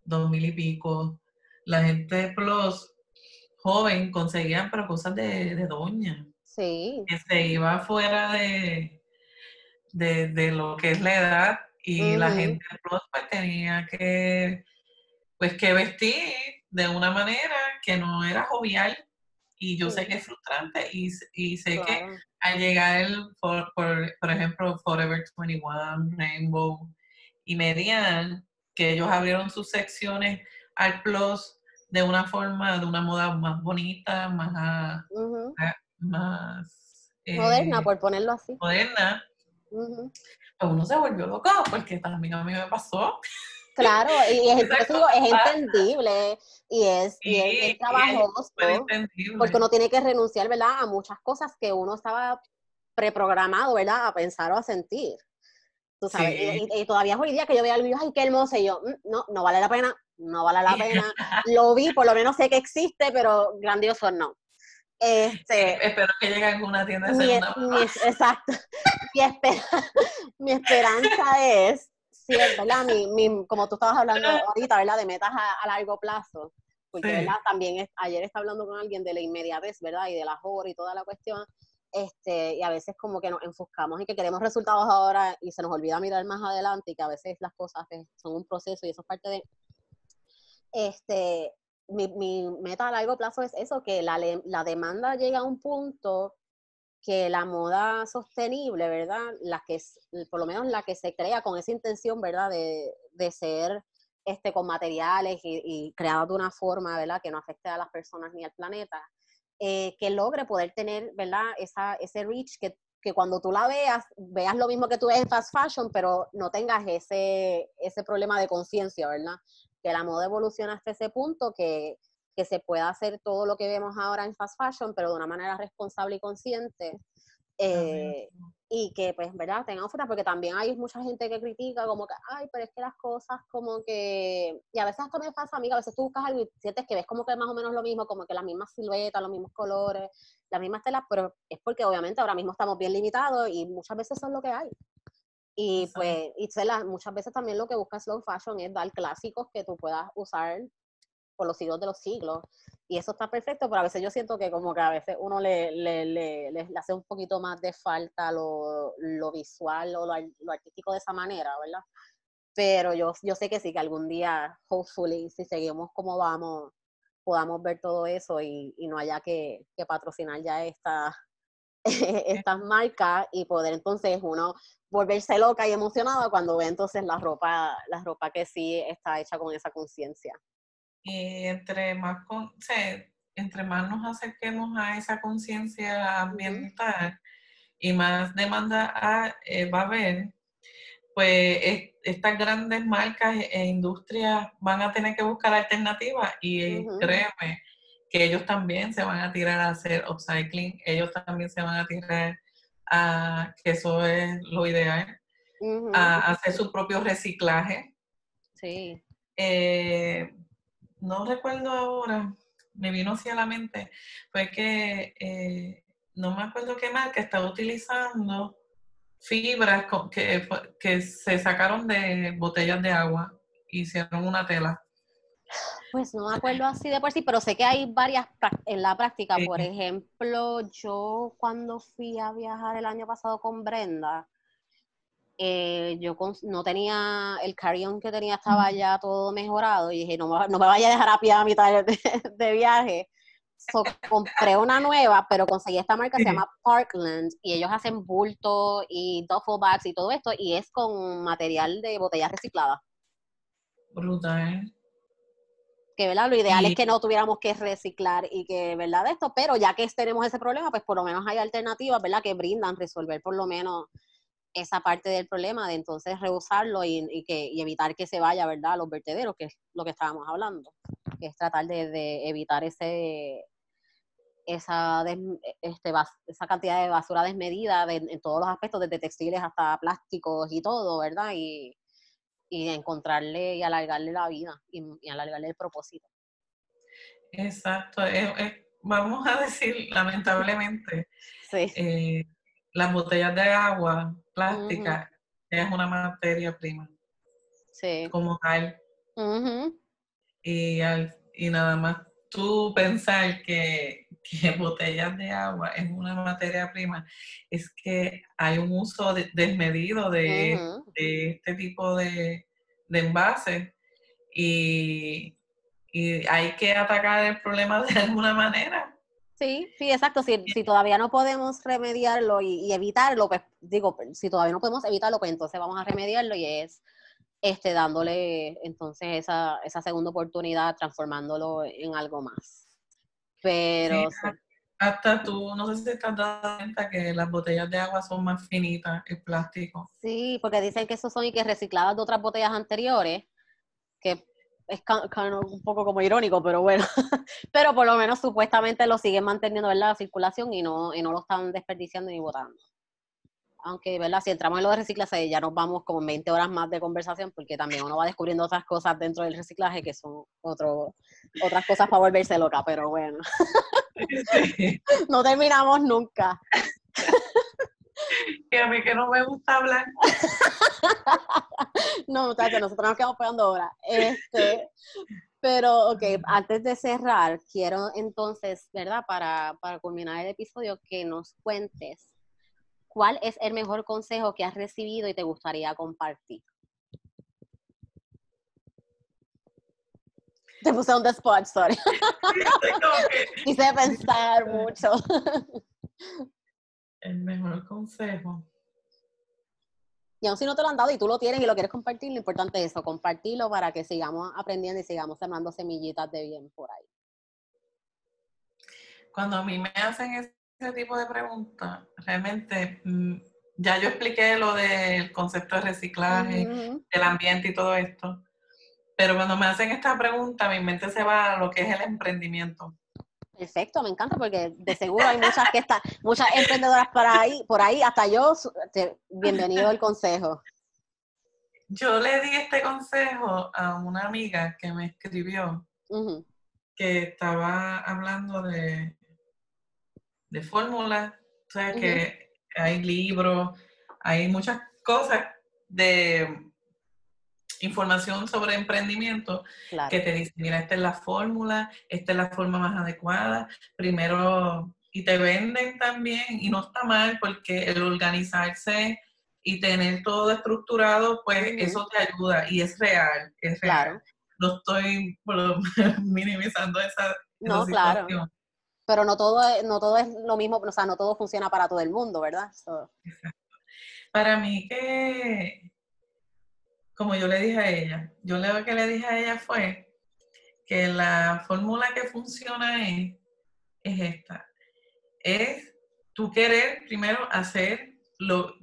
[SPEAKER 2] 2000 y pico, la gente plus joven conseguían pero cosas de, de doña. Sí. Que se iba fuera de, de, lo que es la edad y la gente pues tenía que pues que vestir de una manera que no era jovial y yo sé que es frustrante y, sé que al llegar el, por, por, ejemplo Forever 21, Rainbow y Median, que ellos abrieron sus secciones al plus de una forma, de una moda más bonita, más, más
[SPEAKER 1] moderna, eh, por ponerlo así.
[SPEAKER 2] Moderna. Uno se volvió loco porque también a mí me pasó.
[SPEAKER 1] Claro, y es, entendible y es, y trabajoso porque uno tiene que renunciar, ¿verdad? A muchas cosas que uno estaba preprogramado, ¿verdad? A pensar o a sentir. Tú sabes, y, todavía es hoy día que yo veo al video, ay, qué hermoso, y yo, mm, no, no vale la pena, no vale la *laughs* pena. Lo vi, por lo menos sé que existe, pero grandioso no. Este,
[SPEAKER 2] espero que llegue a alguna tienda de segunda
[SPEAKER 1] mi, Exacto. *laughs* *laughs* mi, esperanza es, sí, ¿verdad? Mi, como tú estabas hablando *laughs* ahorita, ¿verdad? De metas a, largo plazo. Porque, ¿verdad? También ayer estaba hablando con alguien de la inmediatez, ¿verdad? Y de la hora y toda la cuestión. Este, y a veces como que nos enfocamos y que queremos resultados ahora y se nos olvida mirar más adelante y que a veces las cosas pues, son un proceso y eso es parte de... Este, mi, mi meta a largo plazo es eso, que la, la demanda llega a un punto que la moda sostenible, ¿verdad? La que por lo menos la que se crea con esa intención, ¿verdad? De, de ser este, con materiales y, y creado de una forma, ¿verdad? Que no afecte a las personas ni al planeta, eh, que logre poder tener, ¿verdad? Esa, ese reach que, que, cuando tú la veas, veas lo mismo que tú ves en fast fashion, pero no tengas ese, ese problema de conciencia, ¿verdad? Que la moda evoluciona hasta ese punto que, que se pueda hacer todo lo que vemos ahora en fast fashion, pero de una manera responsable y consciente. Eh, y que, pues, ¿verdad? Tengan ofertas, porque también hay mucha gente que critica como que, ay, pero es que las cosas como que, y a veces esto me pasa, amiga, a veces tú buscas algo y sientes que ves como que más o menos lo mismo, como que las mismas siluetas, los mismos colores, las mismas telas, pero es porque obviamente ahora mismo estamos bien limitados y muchas veces eso es lo que hay. Y pues, y muchas veces también lo que busca slow fashion es dar clásicos que tú puedas usar por los siglos de los siglos. Y eso está perfecto, pero a veces yo siento que como que a veces uno le, le, le, le hace un poquito más de falta lo, lo visual o lo, lo, artístico de esa manera, ¿verdad? Pero yo, yo sé que sí, que algún día, hopefully, si seguimos como vamos, podamos ver todo eso y, y no haya que, que, patrocinar ya esta, *laughs* estas marcas y poder entonces uno volverse loca y emocionada cuando ve entonces la ropa, la ropa que sí está hecha con esa conciencia.
[SPEAKER 2] Y entre más, con, entre más nos acerquemos a esa conciencia ambiental y más demanda eh, va a haber, pues estas grandes marcas e industrias van a tener que buscar alternativas y créeme que ellos también se van a tirar a hacer upcycling, ellos también se van a tirar a, que eso es lo ideal, a hacer su propio reciclaje.
[SPEAKER 1] Sí.
[SPEAKER 2] Eh, no recuerdo ahora, me vino hacia la mente, fue que eh, no me acuerdo qué marca estaba utilizando fibras que, que se sacaron de botellas de agua y hicieron una tela.
[SPEAKER 1] Pues no me acuerdo así de por sí, pero sé que hay varias en la práctica. Por ejemplo, yo cuando fui a viajar el año pasado con Brenda, eh, yo no tenía, el carry-on que tenía estaba ya todo mejorado y dije, no, no me vaya a dejar a pie a mitad de, viaje. compré una nueva, pero conseguí esta marca que se llama Parkland y ellos hacen bulto y duffel bags y todo esto y es con material de botellas recicladas.
[SPEAKER 2] Brutal.
[SPEAKER 1] Que, ¿verdad? Lo ideal es que no tuviéramos que reciclar y que, ¿verdad? De esto, pero ya que tenemos ese problema, pues por lo menos hay alternativas, ¿verdad? Que brindan resolver por lo menos esa parte del problema de entonces reusarlo y, que, evitar que se vaya, ¿verdad?, a los vertederos, que es lo que estábamos hablando, que es tratar de, evitar ese esa, este, esa cantidad de basura desmedida en todos los aspectos, desde textiles hasta plásticos y todo, ¿verdad? Y, encontrarle y alargarle la vida y, alargarle el propósito.
[SPEAKER 2] Exacto. vamos a decir, lamentablemente, *laughs* sí. Eh, las botellas de agua plástica es una materia prima.
[SPEAKER 1] Sí.
[SPEAKER 2] Como tal. y, y nada más tú pensar que, *laughs* botellas de agua es una materia prima, es que hay un uso desmedido de, este tipo de, de envases y, y hay que atacar el problema de *laughs* alguna manera.
[SPEAKER 1] Sí, sí, exacto. Si, si todavía no podemos remediarlo y, evitarlo, pues digo, si todavía no podemos evitarlo, pues entonces vamos a remediarlo y es este, dándole entonces esa, esa segunda oportunidad, transformándolo en algo más. Pero...
[SPEAKER 2] Hasta tú, no sé si te has dado cuenta que las botellas de agua son más finitas, el plástico.
[SPEAKER 1] Sí, porque dicen que esos son y que recicladas de otras botellas anteriores, que es un poco como irónico, pero bueno. *laughs* pero por lo menos supuestamente lo siguen manteniendo en la circulación y no, y no lo están desperdiciando ni botando aunque, ¿verdad? Si entramos en lo de reciclaje, ya nos vamos como 20 horas más de conversación, porque también uno va descubriendo otras cosas dentro del reciclaje que son otro, otras cosas para volverse loca, pero bueno. *laughs* no terminamos nunca.
[SPEAKER 2] que a mí que no me gusta hablar. *laughs*
[SPEAKER 1] no, muchachos, nosotros nos quedamos pegando ahora. Este, pero, ok, antes de cerrar, quiero entonces, ¿verdad? Para, para culminar el episodio, que nos cuentes ¿cuál es el mejor consejo que has recibido y te gustaría compartir? *laughs* Te puse un spot, sorry. *laughs* Quise pensar mucho. *laughs*
[SPEAKER 2] El mejor consejo.
[SPEAKER 1] Y aún si no te lo han dado y tú lo tienes y lo quieres compartir, lo importante es eso, compartirlo para que sigamos aprendiendo y sigamos sembrando semillitas de bien por ahí.
[SPEAKER 2] Cuando a mí me hacen ese tipo de preguntas, realmente mm, ya yo expliqué lo del concepto de reciclaje, del ambiente y todo esto, pero cuando me hacen esta pregunta, mi mente se va a lo que es el emprendimiento.
[SPEAKER 1] Perfecto, me encanta porque de seguro hay muchas que están, muchas emprendedoras por ahí, por ahí, hasta yo, bienvenido al consejo.
[SPEAKER 2] Yo le di este consejo a una amiga que me escribió, que estaba hablando de de fórmulas, o sea que hay libros, hay muchas cosas de información sobre emprendimiento que te dicen, mira, esta es la fórmula, esta es la forma más adecuada, primero, y te venden también, y no está mal porque el organizarse y tener todo estructurado, pues eso te ayuda y es real, es real. No estoy *laughs* minimizando esa,
[SPEAKER 1] no, Claro pero no todo, es, no todo es lo mismo, o sea, no todo funciona para todo el mundo, ¿verdad?
[SPEAKER 2] Para mí que, como yo le dije a ella, yo lo que le dije a ella fue que la fórmula que funciona es, es esta, es tú querer primero hacer lo,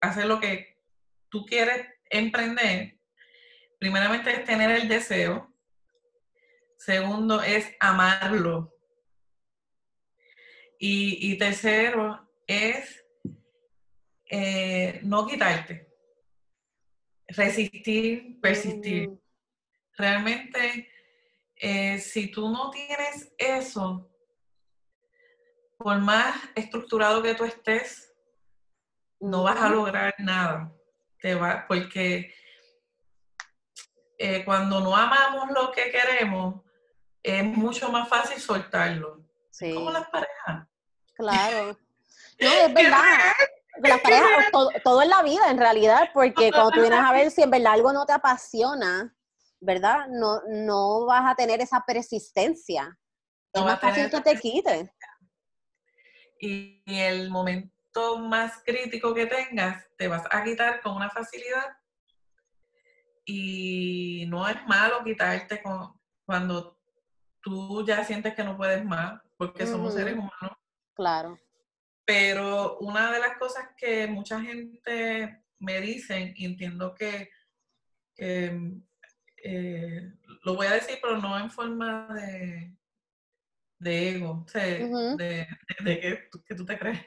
[SPEAKER 2] hacer lo que tú quieres emprender, primeramente es tener el deseo, segundo es amarlo, y, tercero es eh, no quitarte, resistir, persistir. Mm. Realmente, eh, si tú no tienes eso, por más estructurado que tú estés, no vas a lograr nada. Te va, porque eh, cuando no amamos lo que queremos, es mucho más fácil soltarlo. Sí. Como las parejas.
[SPEAKER 1] Claro. *laughs* No, es verdad. Las parejas, todo, todo, en la vida, en realidad, porque cuando tú vienes a ver si en verdad algo no te apasiona, ¿verdad? No, no vas a tener esa persistencia. es más fácil que te quite.
[SPEAKER 2] Y, y el momento más crítico que tengas, te vas a quitar con una facilidad. Y no es malo quitarte con, cuando tú ya sientes que no puedes más, porque somos seres humanos
[SPEAKER 1] Claro.
[SPEAKER 2] Pero una de las cosas que mucha gente me dicen, y entiendo que, eh, lo voy a decir, pero no en forma de, de ego, de, que, tú te crees,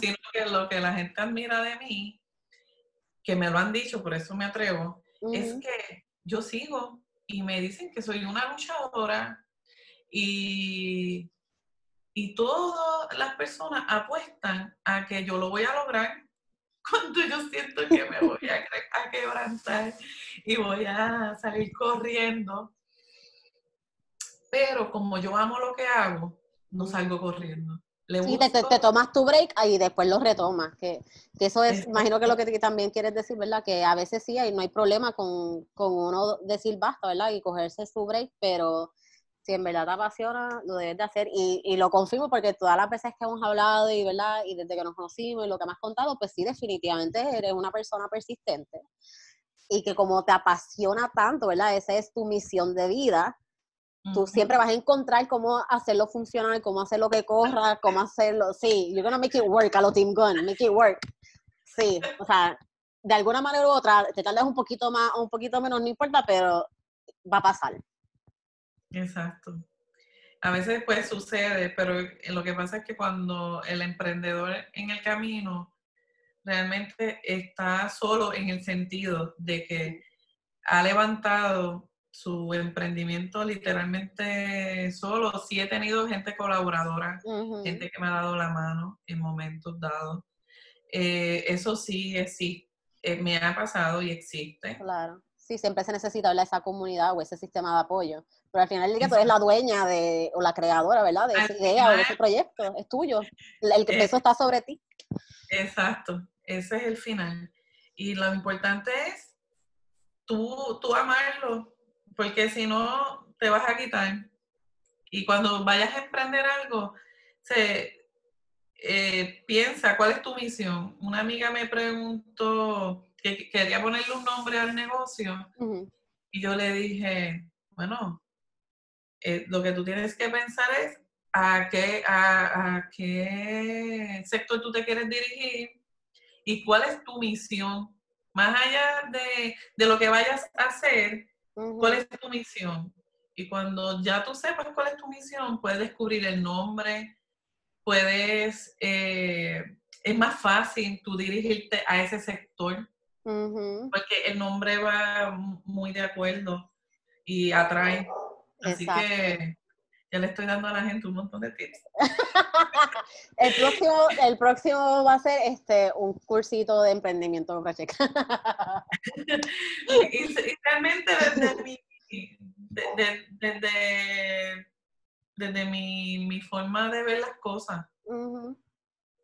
[SPEAKER 2] sino que lo que la gente admira de mí, que me lo han dicho, por eso me atrevo, es que yo sigo y me dicen que soy una luchadora y y todas las personas apuestan a que yo lo voy a lograr *laughs* cuando yo siento que me voy a, quebrantar y voy a salir corriendo. Pero como yo amo lo que hago, no salgo corriendo.
[SPEAKER 1] sí, te, tomas tu break y después lo retomas. Que, eso es, imagino que lo que también quieres decir, ¿verdad? Que a veces sí, hay, no hay problema con, con uno decir basta, ¿verdad? Y cogerse su break, pero si en verdad te apasiona, lo debes de hacer. Y, y, lo confirmo porque todas las veces que hemos hablado y, ¿verdad? y desde que nos conocimos y lo que me has contado, pues sí, definitivamente eres una persona persistente. y que como te apasiona tanto, ¿verdad? Esa es tu misión de vida. Tú siempre vas a encontrar cómo hacerlo funcionar, cómo hacerlo que corra, cómo hacerlo. Sí, you're gonna make it work a lo Team Gun, make it work. Sí, o sea, de alguna manera u otra, te tardas un poquito más o un poquito menos, no importa, pero va a pasar.
[SPEAKER 2] Exacto. A veces pues sucede, pero lo que pasa es que cuando el emprendedor en el camino realmente está solo en el sentido de que ha levantado su emprendimiento literalmente solo. Sí he tenido gente colaboradora, gente que me ha dado la mano en momentos dados. Eh, eso sí existe, eh, me ha pasado y existe.
[SPEAKER 1] Claro. Sí, siempre se necesita esa comunidad o ese sistema de apoyo. Pero al final del día tú eres la dueña de, o la creadora, ¿verdad? De esa idea o de ese proyecto. Es tuyo. El peso está sobre ti.
[SPEAKER 2] Exacto. Ese es el final. Y lo importante es tú, tú amarlo, porque si no te vas a quitar. Y cuando vayas a emprender algo, se, eh, piensa cuál es tu misión. Una amiga me preguntó que quería ponerle un nombre al negocio y yo le dije, bueno, eh, lo que tú tienes que pensar es a qué, a qué sector tú te quieres dirigir y cuál es tu misión. Más allá de, lo que vayas a hacer, cuál es tu misión. Y cuando ya tú sepas cuál es tu misión, puedes descubrir el nombre, puedes, eh, es más fácil tú dirigirte a ese sector, porque el nombre va muy de acuerdo y atrae. Así que ya le estoy dando a la gente un montón de tips. *laughs*
[SPEAKER 1] el, próximo, el próximo va a ser este un cursito de emprendimiento *laughs*
[SPEAKER 2] y, y, realmente desde *laughs* mi, desde, mi, forma de ver las cosas,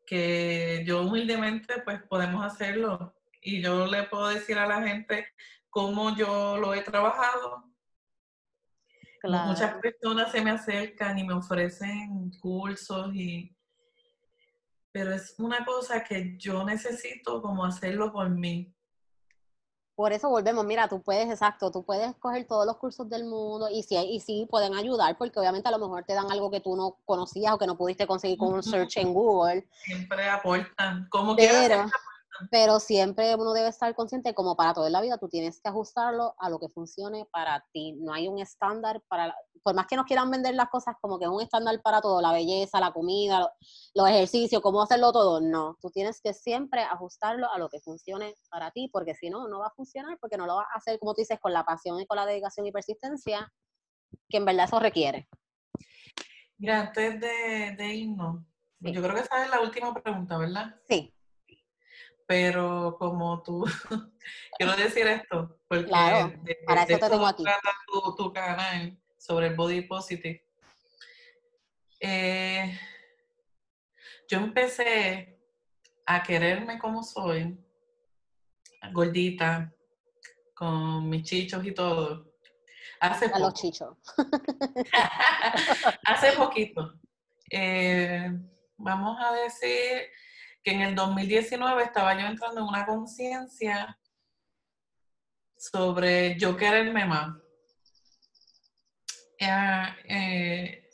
[SPEAKER 2] que yo humildemente pues podemos hacerlo y yo le puedo decir a la gente cómo yo lo he trabajado Muchas personas se me acercan y me ofrecen cursos y pero es una cosa que yo necesito como hacerlo por mí.
[SPEAKER 1] Por eso volvemos, mira, tú puedes, exacto, tú puedes coger todos los cursos del mundo y sí, y sí pueden ayudar porque obviamente a lo mejor te dan algo que tú no conocías o que no pudiste conseguir con un search en Google.
[SPEAKER 2] Siempre aportan, como
[SPEAKER 1] quieras pero siempre uno debe estar consciente, como para toda la vida, tú tienes que ajustarlo a lo que funcione para ti. No hay un estándar para, por más que nos quieran vender las cosas como que es un estándar para todo, la belleza, la comida, los ejercicios, cómo hacerlo todo. No, tú tienes que siempre ajustarlo a lo que funcione para ti, porque si no, no va a funcionar, porque no lo vas a hacer, como tú dices, con la pasión y con la dedicación y persistencia, que en verdad eso requiere.
[SPEAKER 2] Mira, antes de, de irnos, yo creo que esa es la última pregunta, ¿verdad?
[SPEAKER 1] Sí
[SPEAKER 2] pero como tú, *laughs* quiero decir esto, porque
[SPEAKER 1] para eso te tengo aquí.
[SPEAKER 2] Tu, tu, canal sobre el body positive. Eh, yo empecé a quererme como soy, gordita, con mis chichos y todo.
[SPEAKER 1] Hace a los chichos. *laughs*
[SPEAKER 2] hace poquito. Eh, vamos a decir que en el 2019 estaba yo entrando en una conciencia sobre yo quererme más. Eh, eh,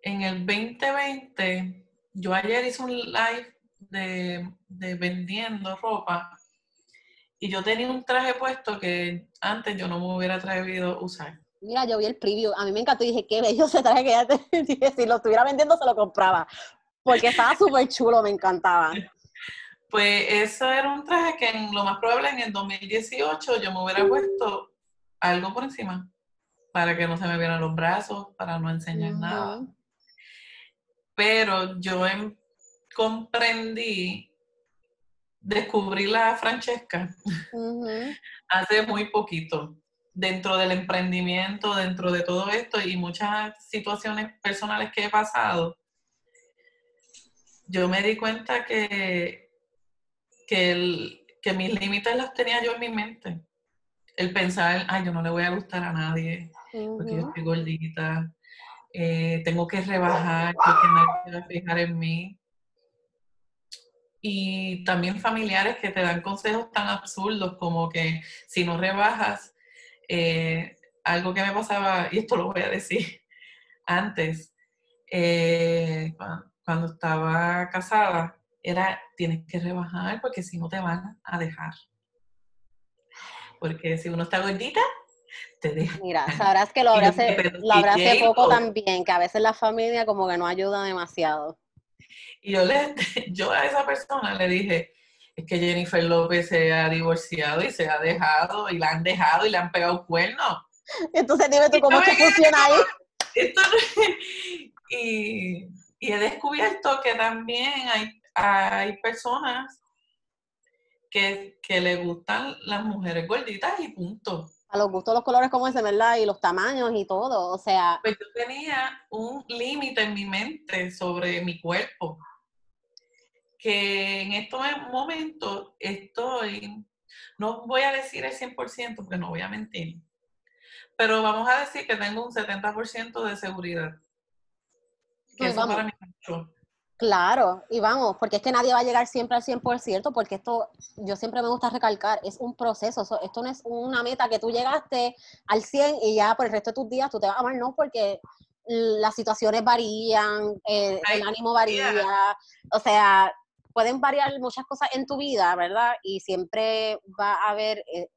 [SPEAKER 2] en el 2020, yo ayer hice un live de, vendiendo ropa y yo tenía un traje puesto que antes yo no me hubiera atrevido a usar.
[SPEAKER 1] Mira, yo vi el preview, a mí me encantó y dije, qué bello ese traje que ya te *laughs* dije, si lo estuviera vendiendo se lo compraba, porque estaba súper chulo, me encantaba.
[SPEAKER 2] Pues eso era un traje que en lo más probable en el 2018 yo me hubiera puesto algo por encima para que no se me vieran los brazos, para no enseñar nada. Pero yo em, comprendí, descubrí la Francesca hace muy poquito, dentro del emprendimiento, dentro de todo esto y muchas situaciones personales que he pasado yo me di cuenta que, que, el, que mis límites los tenía yo en mi mente. El pensar, ay, yo no le voy a gustar a nadie, porque yo estoy gordita, eh, tengo que rebajar, porque nadie se va a fijar en mí. y también familiares que te dan consejos tan absurdos como que si no rebajas, eh, algo que me pasaba, y esto lo voy a decir *laughs* antes, eh, cuando estaba casada, era tienes que rebajar porque si no te van a dejar. Porque si uno está gordita, te deja.
[SPEAKER 1] Mira, sabrás que lo habrá hace, poco también, que a veces la familia como que no ayuda demasiado.
[SPEAKER 2] Y yo, le, *laughs* yo a esa persona le dije, es que Jennifer López se ha divorciado y se ha dejado y la han dejado y le han pegado cuernos.
[SPEAKER 1] Entonces dime tú cómo se funciona ahí. *laughs*
[SPEAKER 2] y, y, he descubierto que también hay, hay personas que, que le gustan las mujeres gorditas y punto.
[SPEAKER 1] A los gustos, los colores como ese, ¿verdad? Y los tamaños y todo, o sea...
[SPEAKER 2] Pues yo tenía un límite en mi mente sobre mi cuerpo que en estos momentos estoy, no voy a decir el 100% porque no voy a mentir, pero vamos a decir que tengo un 70% de seguridad. Que eso para mí
[SPEAKER 1] Claro, y vamos, porque es que nadie va a llegar siempre al 100%, porque esto, yo siempre me gusta recalcar, es un proceso, esto no es una meta que tú llegaste al 100 y ya por el resto de tus días tú te vas a amar, no, porque las situaciones varían, eh, el ánimo varía, o sea, pueden variar muchas cosas en tu vida, ¿verdad? Y siempre va a haber eh,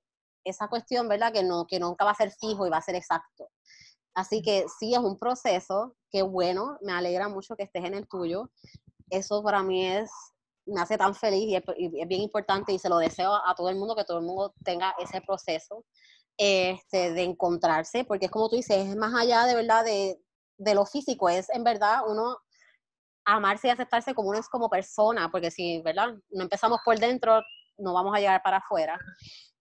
[SPEAKER 1] esa cuestión, ¿verdad? Que, no, que nunca va a ser fijo y va a ser exacto. Así que sí, es un proceso, que bueno, me alegra mucho que estés en el tuyo. Eso para mí es, me hace tan feliz y es, bien importante y se lo deseo a, todo el mundo, que todo el mundo tenga ese proceso este, de encontrarse, porque es como tú dices, es más allá de verdad de, de lo físico, es en verdad uno amarse y aceptarse como uno es como persona, porque si, ¿verdad? No empezamos por dentro, no vamos a llegar para afuera.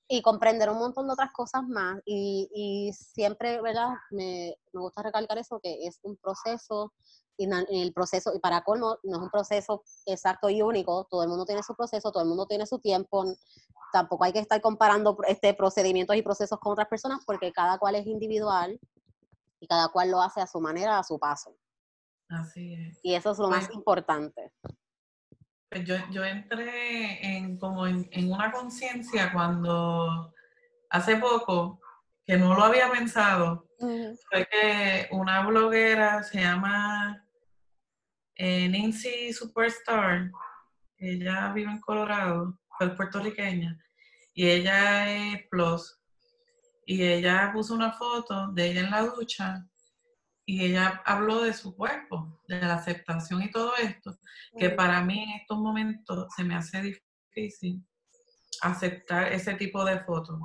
[SPEAKER 1] Y comprender un montón de otras cosas más. Y, y siempre, ¿verdad? Me, me, gusta recalcar eso, que es un proceso, y el proceso, y para colmo, no es un proceso exacto y único, todo el mundo tiene su proceso, todo el mundo tiene su tiempo, tampoco hay que estar comparando este procedimientos y procesos con otras personas, porque cada cual es individual y cada cual lo hace a su manera, a su paso.
[SPEAKER 2] Así es.
[SPEAKER 1] Y eso es lo más pues importante.
[SPEAKER 2] Pues yo, yo entré en como en, una conciencia cuando hace poco, que no lo había pensado, fue que una bloguera se llama eh, Nancy Superstar, ella vive en Colorado, es puertorriqueña, y ella es plus, y ella puso una foto de ella en la ducha y ella habló de su cuerpo, de la aceptación y todo esto, que para mí en estos momentos se me hace difícil aceptar ese tipo de fotos.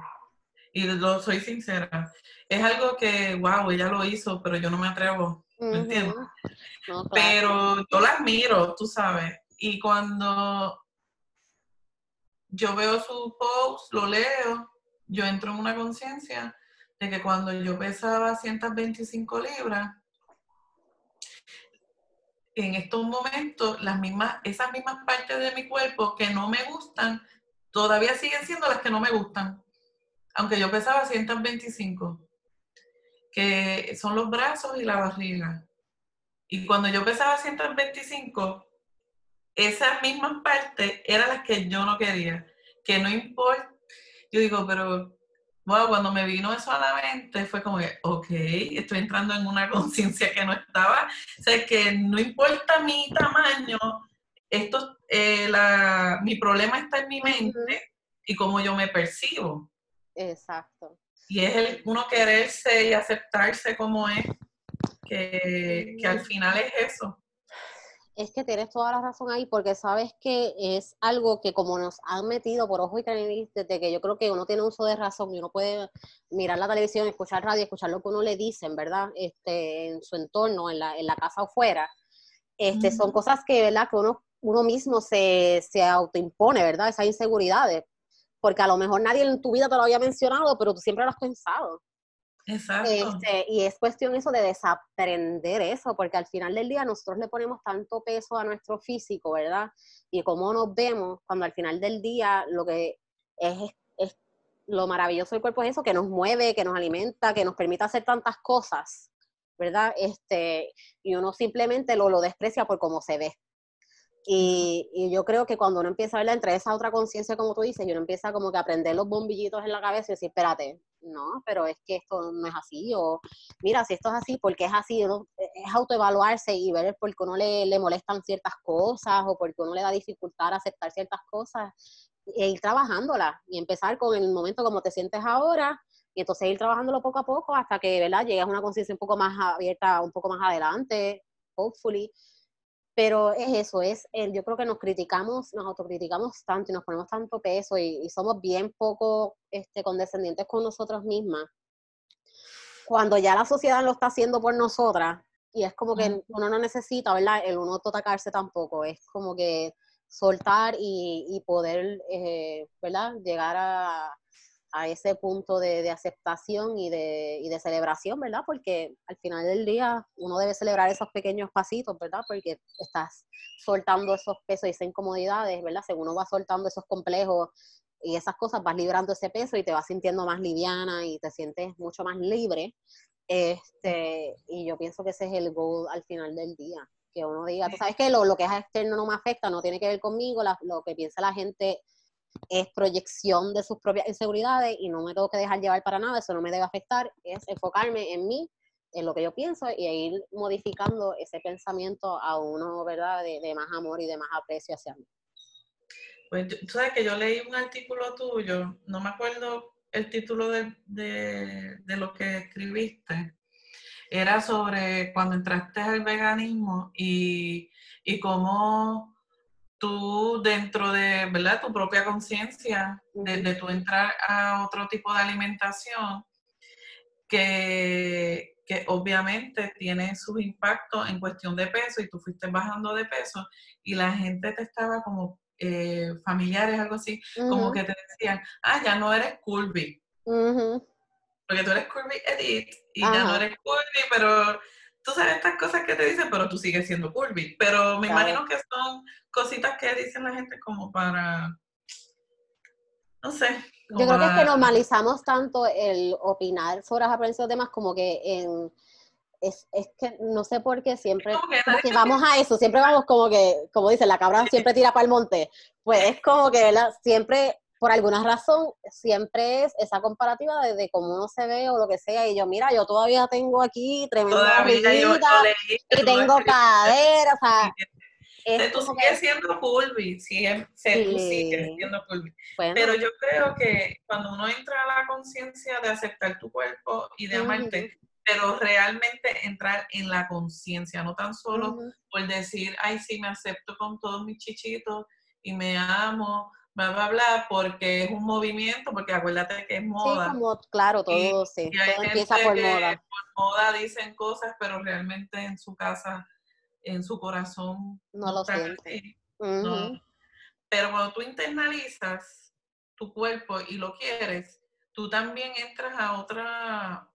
[SPEAKER 2] Y lo soy sincera, es algo que, wow, ella lo hizo, pero yo no me atrevo, ¿me entiendes? Pero yo la admiro, tú sabes. Y cuando yo veo su post, lo leo, yo entro en una conciencia de que cuando yo pesaba 125 libras, en estos momentos las mismas, esas mismas partes de mi cuerpo que no me gustan, todavía siguen siendo las que no me gustan. Aunque yo pesaba 125, que son los brazos y la barriga. Y cuando yo pesaba 125, esas mismas partes eran las que yo no quería. Que no importa. Yo digo, pero bueno, cuando me vino eso a la mente fue como que, ok, estoy entrando en una *laughs* conciencia que no estaba. O sea, que no importa mi tamaño, esto, eh, la, mi problema está en mi mente y cómo yo me percibo.
[SPEAKER 1] Exacto.
[SPEAKER 2] Y es el uno quererse y aceptarse como es, que, que al final es eso
[SPEAKER 1] es que tienes toda la razón ahí, porque sabes que es algo que como nos han metido por ojo y nariz, desde que yo creo que uno tiene uso de razón y uno puede mirar la televisión, escuchar radio, escuchar lo que uno le dicen, ¿verdad? Este, en su entorno, en la, en la casa o fuera. Este, Son cosas que, ¿verdad? Que uno, uno mismo se, se autoimpone, ¿verdad? Esas inseguridades. Porque a lo mejor nadie en tu vida te lo había mencionado, pero tú siempre lo has pensado.
[SPEAKER 2] Exacto.
[SPEAKER 1] Este, y es cuestión eso de desaprender eso, porque al final del día nosotros le ponemos tanto peso a nuestro físico, ¿verdad? Y cómo nos vemos cuando al final del día lo que es, es lo maravilloso del cuerpo es eso, que nos mueve, que nos alimenta, que nos permite hacer tantas cosas, ¿verdad? Este, y uno simplemente lo, lo desprecia por cómo se ve. Y, y, yo creo que cuando uno empieza a verla entre esa otra conciencia, como tú dices, y uno empieza como que a prender los bombillitos en la cabeza y decir, espérate, no, pero es que esto no es así, o mira, si esto es así, ¿por qué es así? Uno, e, es autoevaluarse y ver por qué uno le, le molestan ciertas cosas o por qué uno le da dificultad a aceptar ciertas cosas e ir trabajándolas y empezar con el momento como te sientes ahora y entonces ir trabajándolo poco a poco hasta que, ¿verdad? Llegues a una conciencia un poco más abierta, un poco más adelante, hopefully. Pero es eso, es, yo creo que nos criticamos, nos autocriticamos tanto y nos ponemos tanto peso y, somos bien poco este, condescendientes con nosotras mismas. Cuando ya la sociedad lo está haciendo por nosotras, y es como que uno no necesita, ¿verdad? El uno atacarse tampoco, es como que soltar y, poder, eh, ¿verdad? Llegar a, a ese punto de, aceptación y de, y de, celebración, ¿verdad? Porque al final del día uno debe celebrar esos pequeños pasitos, ¿verdad? Porque estás soltando esos pesos y esas incomodidades, ¿verdad? Según uno va soltando esos complejos y esas cosas, vas librando ese peso y te vas sintiendo más liviana y te sientes mucho más libre. Este, y yo pienso que ese es el goal al final del día. Que uno diga, tú sabes que lo, lo que es externo no me afecta, no tiene que ver conmigo, lo que piensa la gente es proyección de sus propias inseguridades y no me tengo que dejar llevar para nada, eso no me debe afectar, es enfocarme en mí, en lo que yo pienso y ir modificando ese pensamiento a uno, ¿verdad?, de, más amor y de más aprecio hacia mí.
[SPEAKER 2] Pues tú sabes que yo leí un artículo tuyo, no me acuerdo el título de, de lo que escribiste, era sobre cuando entraste al veganismo y, y cómo tú dentro de, ¿verdad? Tu propia conciencia, de, tu entrar a otro tipo de alimentación, que, que, obviamente tiene sus impactos en cuestión de peso y tú fuiste bajando de peso y la gente te estaba como eh, familiares, algo así, como que te decían, ah, ya no eres curvy. Porque tú eres curvy edit y ya no eres curvy, pero tú sabes estas cosas que te dicen, pero tú sigues siendo curvy. Pero me imagino que son cositas que dicen la gente como para, no sé.
[SPEAKER 1] Yo creo que es que normalizamos tanto el opinar sobre las apariencias de demás como que en... Es, es, que no sé por qué siempre que vamos a eso, siempre vamos como que, como dicen, la cabra siempre tira para el monte. Pues es como que, ¿verdad? Siempre por alguna razón siempre es esa comparativa de, cómo uno se ve o lo que sea. Y yo, mira, yo todavía tengo aquí tremenda barriguita y tengo cadera, o sea...
[SPEAKER 2] Es tú sigues siendo curvy, sí, tú sigues siendo curvy. Pero yo creo que cuando uno entra a la conciencia de aceptar tu cuerpo y de amarte, pero realmente entrar en la conciencia, no tan solo por decir, ay, sí, me acepto con todos mis chichitos y me amo, bla, bla, bla, porque es un movimiento, porque acuérdate que es moda.
[SPEAKER 1] Sí, como, claro, todo, sí, todo empieza por moda.
[SPEAKER 2] Por moda dicen cosas, pero realmente en su casa, en su corazón,
[SPEAKER 1] no lo siente.
[SPEAKER 2] Pero cuando tú internalizas tu cuerpo y lo quieres, tú también entras a otra,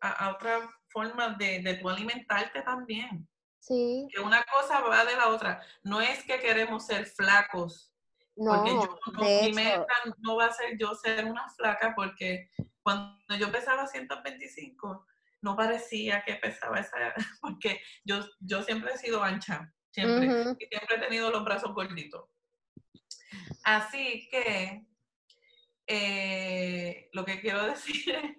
[SPEAKER 2] a, otra forma de, de tu alimentarte también.
[SPEAKER 1] Sí.
[SPEAKER 2] Que una cosa va de la otra. No es que queremos ser flacos, porque yo no, mi meta no va a ser yo ser una flaca porque cuando yo pesaba 125 no parecía que pesaba esa, *laughs* porque yo, yo siempre he sido ancha, siempre, y siempre he tenido los brazos gorditos. Así que eh, lo que quiero *laughs* decir es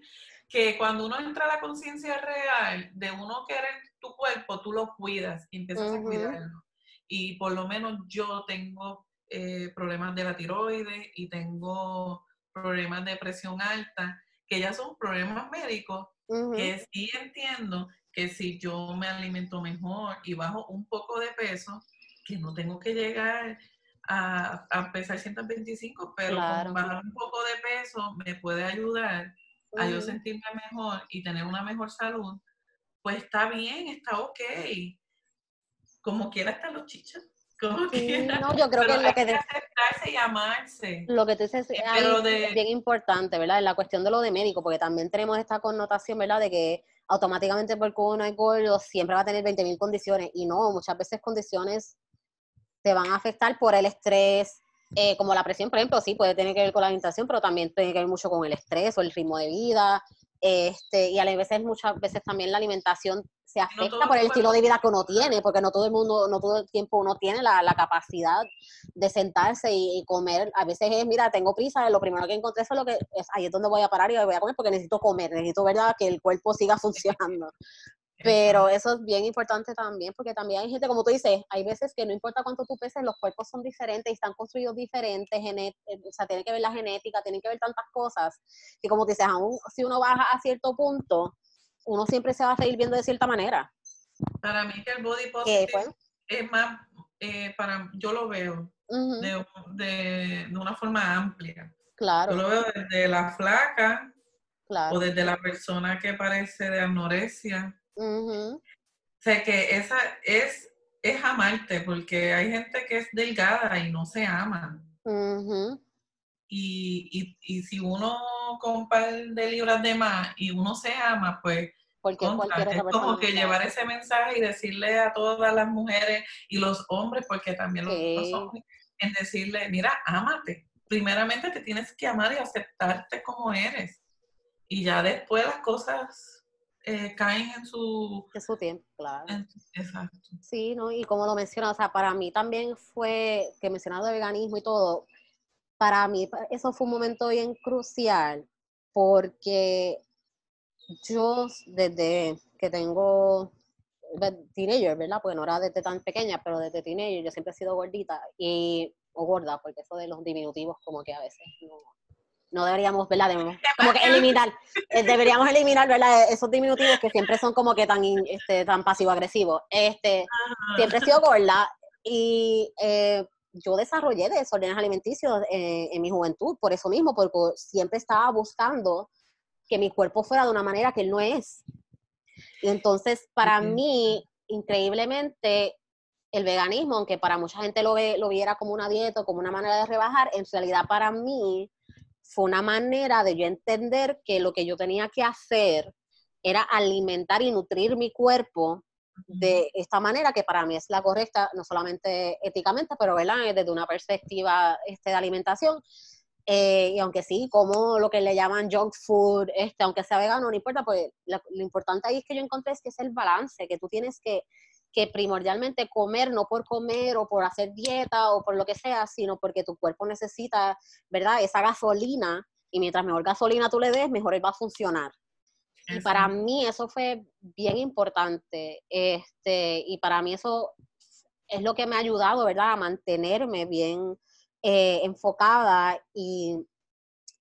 [SPEAKER 2] que cuando uno entra a la conciencia real de uno querer tu cuerpo, tú lo cuidas y empiezas a cuidarlo. Y por lo menos yo tengo eh, problemas de la tiroides y tengo problemas de presión alta, que ya son problemas médicos, que sí entiendo que si yo me alimento mejor y bajo un poco de peso, que no tengo que llegar a, a pesar 125, pero bajar un poco de peso me puede ayudar a yo sentirme mejor y tener una mejor salud, pues está bien, está ok. Como quiera están los
[SPEAKER 1] no, yo creo que lo que,
[SPEAKER 2] aceptarse y amarse.
[SPEAKER 1] Lo que tú dices es bien importante, ¿verdad? En la cuestión de lo de médico, porque también tenemos esta connotación, ¿verdad? De que automáticamente porque uno es gordo siempre va a tener 20.000 condiciones y no, muchas veces condiciones te van a afectar por el estrés, eh, como la presión, por ejemplo, sí puede tener que ver con la alimentación, pero también tiene que ver mucho con el estrés o el ritmo de vida, Este, y a veces, muchas veces también la alimentación se afecta por el estilo de vida que uno tiene, porque no todo el mundo, no todo el tiempo uno tiene la, capacidad de sentarse y, comer. A veces es, mira, tengo prisa, lo primero que encontré es lo que es, ahí es donde voy a parar y voy a comer porque necesito comer, necesito, ¿verdad?, que el cuerpo siga *laughs* funcionando. Pero eso es bien importante también, porque también hay gente, como tú dices, hay veces que no importa cuánto tú peses, los cuerpos son diferentes y están construidos diferentes, eh, o sea, tiene que ver la genética, tiene que ver tantas cosas, que como tú dices, aún si uno baja a cierto punto, uno siempre se va a seguir viendo de cierta manera.
[SPEAKER 2] Para mí que el body positive es más, eh, para, yo lo veo de, de, una forma amplia.
[SPEAKER 1] Claro.
[SPEAKER 2] Yo lo veo desde la flaca o desde la persona que parece de anorexia o sea que esa es, es amarte, porque hay gente que es delgada y no se ama. y, y, si uno compra de libras de más y uno se ama, pues porque es como que llevar ese mensaje y decirle a todas las mujeres y los hombres, porque también los, hombres, en decirle, mira, ámate. Primeramente te tienes que amar y aceptarte como eres. Y ya después las cosas eh, caen en su...
[SPEAKER 1] En su tiempo, claro.
[SPEAKER 2] exacto.
[SPEAKER 1] Sí, ¿no? Y como lo mencionas, o sea, para mí también fue, que mencionado de veganismo y todo, para mí eso fue un momento bien crucial, porque yo desde que tengo teenager, ¿verdad? Porque no era desde tan pequeña, pero desde teenager yo siempre he sido gordita y o gorda, porque eso de los diminutivos como que a veces no, no deberíamos, ¿verdad? *laughs* como que eliminar, eh, deberíamos eliminar, ¿verdad? Esos diminutivos que siempre son como que tan, este, tan pasivo-agresivos. Este, siempre he sido gorda y eh, yo desarrollé desórdenes alimenticios eh, en mi juventud, por eso mismo, porque siempre estaba buscando que mi cuerpo fuera de una manera que él no es. Y entonces, para mí, increíblemente, el veganismo, aunque para mucha gente lo, ve, lo viera como una dieta, como una manera de rebajar, en realidad para mí fue una manera de yo entender que lo que yo tenía que hacer era alimentar y nutrir mi cuerpo de esta manera que para mí es la correcta, no solamente éticamente, pero ¿verdad? desde una perspectiva este, de alimentación. Eh, y aunque sí, como lo que le llaman junk food, este, aunque sea vegano, no importa, pues lo, lo importante ahí es que yo encontré es que es el balance, que tú tienes que que primordialmente comer no por comer o por hacer dieta o por lo que sea, sino porque tu cuerpo necesita, ¿verdad? Esa gasolina y mientras mejor gasolina tú le des, mejor él va a funcionar. Y para mí eso fue bien importante, este, y para mí eso es lo que me ha ayudado, ¿verdad? A mantenerme bien eh, enfocada y,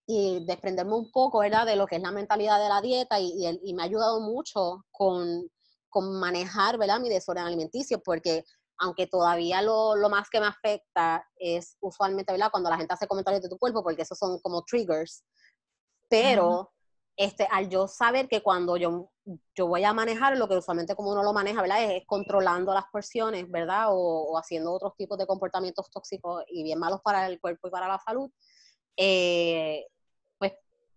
[SPEAKER 1] y, desprenderme un poco, ¿verdad? De lo que es la mentalidad de la dieta y, y me ha ayudado mucho con con manejar, ¿verdad? Mi desorden alimenticio, porque aunque todavía lo, más que me afecta es usualmente, ¿verdad? Cuando la gente hace comentarios de tu cuerpo, porque esos son como triggers, pero este, al yo saber que cuando yo, yo voy a manejar, lo que usualmente como uno lo maneja, ¿verdad? Es, controlando las porciones, ¿verdad? O, o, haciendo otros tipos de comportamientos tóxicos y bien malos para el cuerpo y para la salud. Eh,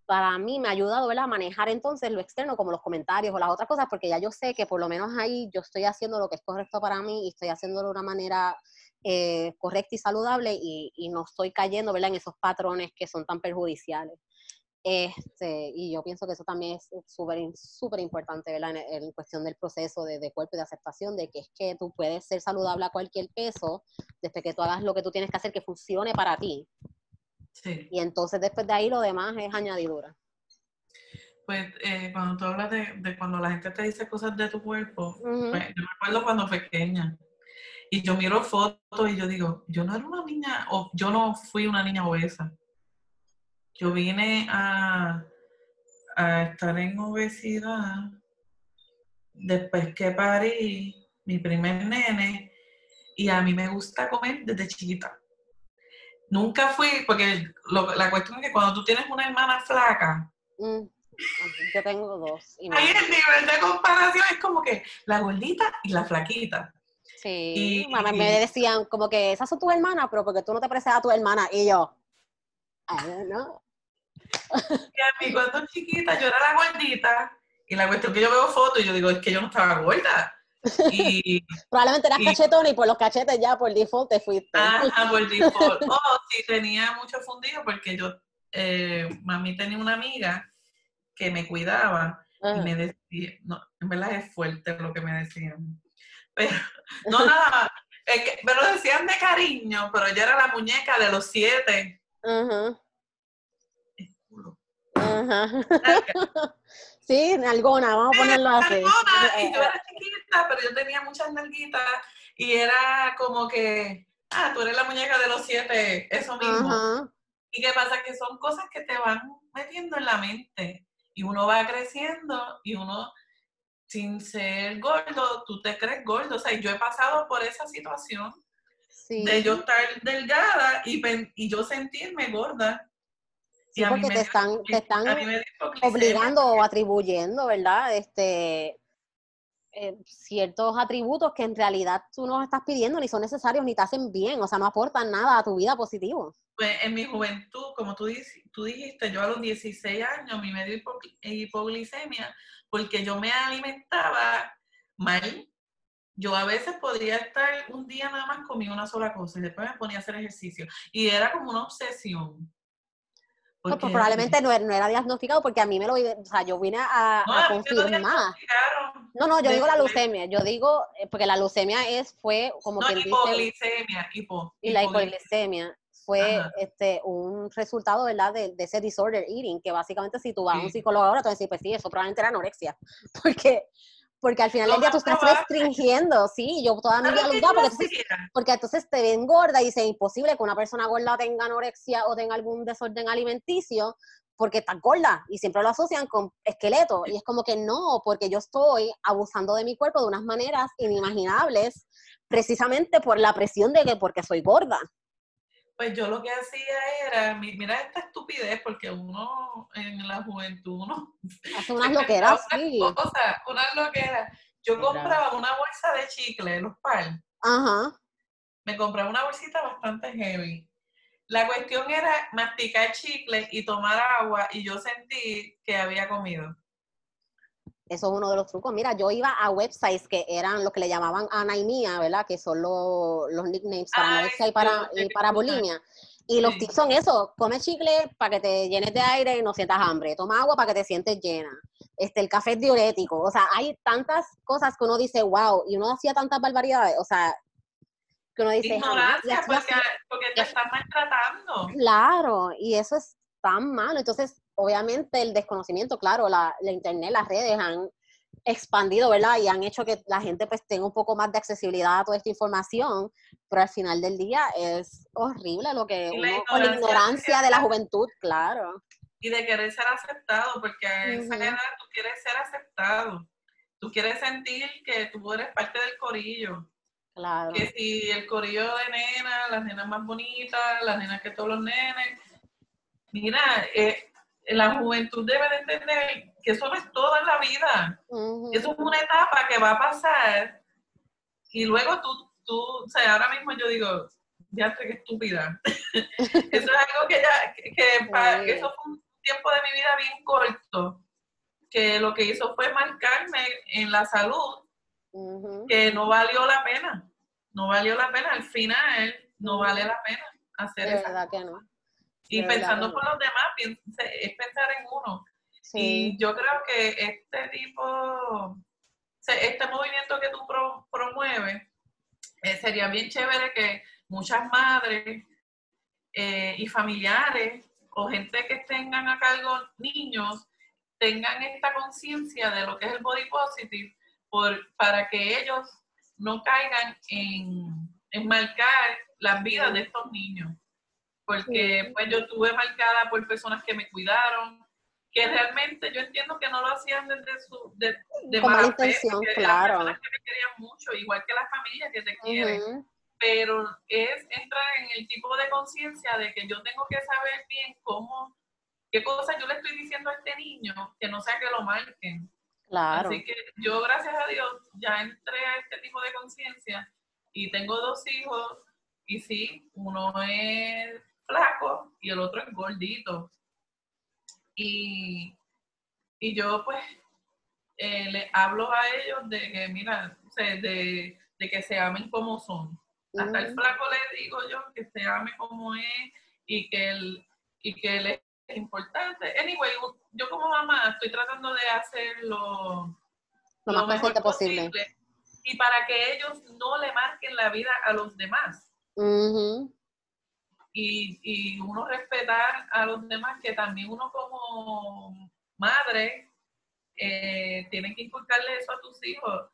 [SPEAKER 1] para mí me ha ayudado a manejar entonces lo externo, como los comentarios o las otras cosas, porque ya yo sé que por lo menos ahí yo estoy haciendo lo que es correcto para mí y estoy haciéndolo de una manera eh, correcta y saludable y, no estoy cayendo ¿verdad? en esos patrones que son tan perjudiciales. Este, y yo pienso que eso también es súper importante ¿verdad? En, cuestión del proceso de, de, cuerpo y de aceptación, de que es que tú puedes ser saludable a cualquier peso desde que tú hagas lo que tú tienes que hacer que funcione para ti. Y entonces después de ahí lo demás es añadidura.
[SPEAKER 2] Pues eh, cuando tú hablas de, cuando la gente te dice cosas de tu cuerpo, pues, yo me acuerdo cuando pequeña. Y yo miro fotos y yo digo, yo no era una niña, o yo no fui una niña obesa. Yo vine a, a estar en obesidad después que parí mi primer nene y a mí me gusta comer desde chiquita nunca fui, porque la cuestión es que cuando tú tienes una hermana flaca,
[SPEAKER 1] mm, yo tengo dos.
[SPEAKER 2] ahí el nivel de comparación es como que la gordita y la flaquita.
[SPEAKER 1] Sí, y, me decían como que esas son tus hermanas, pero porque tú no te pareces a tu hermana. Y yo, ay, no. *laughs*
[SPEAKER 2] Y a mí cuando chiquita yo era la gordita, y la cuestión que yo veo fotos y yo digo, es que yo no estaba gorda. Y, *laughs*
[SPEAKER 1] Probablemente eras cachetona y por los cachetes ya por default te fuiste.
[SPEAKER 2] Ajá, por default. *laughs* Oh, sí, tenía mucho fundido porque yo, eh, mami tenía una amiga que me cuidaba y me decía, no, en verdad es fuerte lo que me decían. Pero, no nada, me lo decían de cariño, pero yo era la muñeca de los siete. Ajá. *laughs*
[SPEAKER 1] Sí, nalgona, vamos a ponerlo así.
[SPEAKER 2] y yo era chiquita, pero yo tenía muchas nalguitas y era como que, ah, tú eres la muñeca de los siete, eso mismo. Y qué pasa, que son cosas que te van metiendo en la mente y uno va creciendo y uno, sin ser gordo, tú te crees gordo. O sea, yo he pasado por esa situación de yo estar delgada y, y yo sentirme gorda
[SPEAKER 1] Sí, porque te están, te están obligando o atribuyendo, ¿verdad? Este, eh, ciertos atributos que en realidad tú no estás pidiendo, ni son necesarios, ni te hacen bien, o sea, no aportan nada a tu vida positivo.
[SPEAKER 2] Pues en mi juventud, como tú, tú dijiste, yo a los 16 años me dio hipoglicemia porque yo me alimentaba mal. Yo a veces podría estar un día nada más comiendo una sola cosa y después me ponía a hacer ejercicio. Y era como una obsesión.
[SPEAKER 1] No, pues probablemente no, era diagnosticado porque a mí me lo o sea, yo vine a, a confirmar. No, no, yo digo la leucemia, yo digo, eh, porque la leucemia es, fue como
[SPEAKER 2] que hipoglicemia,
[SPEAKER 1] y la hipoglicemia. fue este un resultado, ¿verdad?, de, ese disorder eating, que básicamente si tú vas a un psicólogo ahora, te vas a decir, pues sí, eso probablemente era anorexia, *laughs* porque porque al final del día tú estás restringiendo, sí, yo toda mi vida lo porque entonces, porque entonces te ven gorda y dice, imposible que una persona gorda tenga anorexia o tenga algún desorden alimenticio porque está gorda y siempre lo asocian con esqueleto y es como que no, porque yo estoy abusando de mi cuerpo de unas maneras inimaginables precisamente por la presión de que porque soy gorda
[SPEAKER 2] pues yo lo que hacía era, mira esta estupidez, porque uno en la juventud, uno... *laughs*
[SPEAKER 1] Hace unas loqueras, sí.
[SPEAKER 2] O sea, unas loqueras. Yo compraba una bolsa de chicle, los par.
[SPEAKER 1] Ajá.
[SPEAKER 2] Me compraba una bolsita bastante heavy. La cuestión era masticar chicle y tomar agua y yo sentí que había comido.
[SPEAKER 1] Eso es uno de los trucos. Mira, yo iba a websites que eran lo que le llamaban anaimia, ¿verdad? Que son los, los nicknames para anorexia y para, y para bulimia. Y los tips son eso, come chicle para que te llenes de aire y no sientas hambre, toma agua para que te sientes llena, este, el café es diurético, o sea, hay tantas cosas que uno dice, wow, y uno hacía tantas barbaridades, o sea, que uno dice,
[SPEAKER 2] Ignorancia, porque, porque te están maltratando.
[SPEAKER 1] Claro, y eso es tan malo, entonces obviamente el desconocimiento, claro, la, internet, las redes han expandido, ¿verdad? Y han hecho que la gente pues tenga un poco más de accesibilidad a toda esta información, pero al final del día es horrible lo que uno, con la ignorancia de la juventud, claro.
[SPEAKER 2] Y de querer ser aceptado, porque a esa edad tú quieres ser aceptado. Tú quieres sentir que tú eres parte del corillo.
[SPEAKER 1] Claro.
[SPEAKER 2] Que si el corillo de nena, las nenas más bonitas, las nenas que todos los nenes. Mira, eh, la juventud debe de entender que eso no es todo en la vida. Eso es una etapa que va a pasar y luego tú, tú, o sea, ahora mismo yo digo, ya sé que estúpida. *laughs* eso es algo que ya, que, eso fue un tiempo de mi vida bien corto, que lo que hizo fue marcarme en la salud, que no valió la pena, no valió la pena, al final no vale la pena hacer eso.
[SPEAKER 1] verdad que no.
[SPEAKER 2] Y pensando por los demás, es pensar en uno. Y yo creo que este tipo, este movimiento que tú promueves, eh, sería bien chévere que muchas madres eh, y familiares o gente que tengan a cargo niños tengan esta conciencia de lo que es el body positive por, para que ellos no caigan en, en marcar las vidas de estos niños porque pues yo estuve marcada por personas que me cuidaron, que realmente yo entiendo que no lo hacían desde su de, de
[SPEAKER 1] mala intención, claro.
[SPEAKER 2] personas que me querían mucho, igual que las familias que te quieren. Pero es entrar en el tipo de conciencia de que yo tengo que saber bien cómo, qué cosas yo le estoy diciendo a este niño, que no sea que lo marquen.
[SPEAKER 1] Claro.
[SPEAKER 2] Así que yo, gracias a Dios, ya entré a este tipo de conciencia y tengo dos hijos y sí, uno es flaco y el otro es gordito. Y, yo pues eh, le hablo a ellos de que, mira, de, que se amen como son. Hasta el flaco le digo yo que se ame como es y que él, y que él es importante. Anyway, yo como mamá estoy tratando de hacerlo
[SPEAKER 1] lo, más mejor posible.
[SPEAKER 2] Y para que ellos no le marquen la vida a los demás. Y, y uno respetar a los demás, que también uno como madre eh, tiene que inculcarle eso a tus hijos.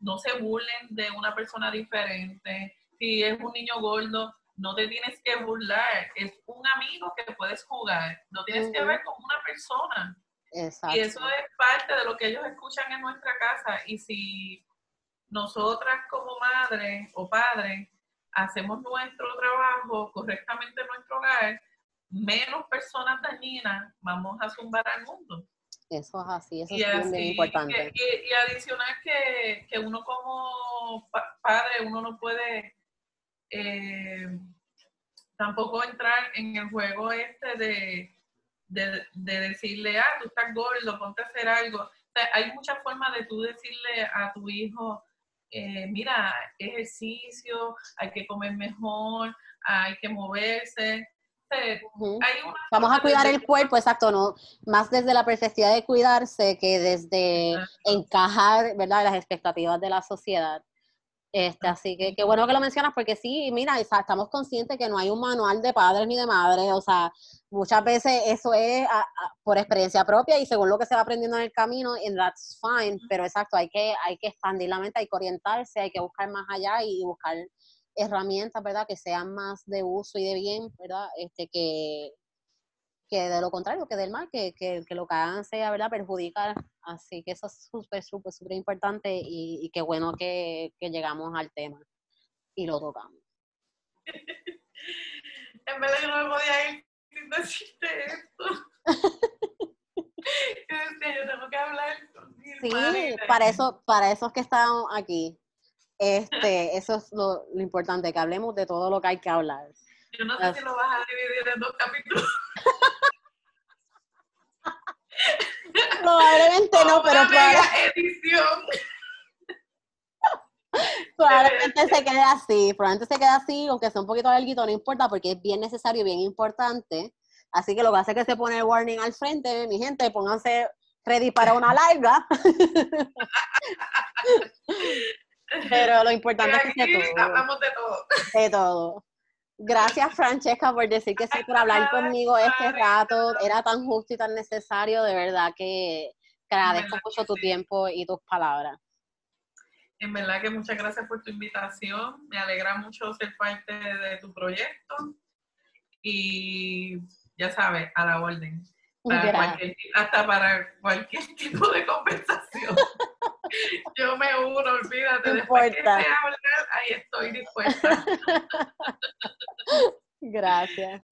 [SPEAKER 2] no se burlen de una persona diferente. Si es un niño gordo, no te tienes que burlar. Es un amigo que puedes jugar. No tienes que ver como una persona. Y eso es parte de lo que ellos escuchan en nuestra casa. Y si nosotras como madre o padre hacemos nuestro trabajo correctamente en nuestro hogar, menos personas dañinas vamos a zumbar al mundo.
[SPEAKER 1] Eso es así, eso es muy importante.
[SPEAKER 2] Y, adicional que, que, uno como padre, uno no puede eh, tampoco entrar en el juego este de, de, decirle, ah, tú estás gordo, ponte a hacer algo. hay muchas formas de tú decirle a tu hijo, eh, mira, ejercicio, hay que comer mejor, hay que moverse.
[SPEAKER 1] Vamos a cuidar el cuerpo, exacto, no más desde la perspectiva de cuidarse que desde encajar, ¿verdad?, las expectativas de la sociedad. Este, así que qué bueno que lo mencionas porque sí, mira, estamos conscientes que no hay un manual de padres ni de madres, o sea, muchas veces eso es por experiencia propia y según lo que se va aprendiendo en el camino, and that's fine, pero exacto, hay que, hay que expandir la mente, hay que orientarse, hay que buscar más allá y buscar herramientas, ¿verdad? Que sean más de uso y de bien, ¿verdad? Este, que, que de lo contrario, que del mal, que, que, que lo que hagan sea, ¿verdad? Perjudicar. Así que eso es súper, súper, súper importante y, y qué bueno que, que llegamos al tema y lo tocamos.
[SPEAKER 2] en vez de que no me podía ir sin decirte esto. *laughs* yo tengo que hablar
[SPEAKER 1] Sí, para eso, para esos que están aquí. Este, *laughs* eso es lo, lo, importante, que hablemos de todo lo que hay que hablar.
[SPEAKER 2] Yo no sé si lo vas a dividir en dos capítulos. *laughs*
[SPEAKER 1] Probablemente no, pero
[SPEAKER 2] edición. *laughs*
[SPEAKER 1] probablemente se quede así, probablemente se quede así, aunque sea un poquito larguito, no importa, porque es bien necesario y bien importante. Así que lo que hace es que se pone el warning al frente, mi gente, pónganse ready para una larga. *laughs* Pero lo importante es que
[SPEAKER 2] todo. hablamos de todo.
[SPEAKER 1] De todo. Gracias, Francesca, por decir que sí, por hablar conmigo este rato. Era tan justo y tan necesario, de verdad que agradezco mucho tu tiempo y tus palabras.
[SPEAKER 2] En verdad que muchas gracias por tu invitación. Me alegra mucho ser parte de tu proyecto. Y ya sabes, a la orden. Hasta para cualquier *laughs* tipo de conversación. *laughs* Yo me uno, olvídate. Después que hablar, ahí estoy dispuesta. *laughs*
[SPEAKER 1] Gracias.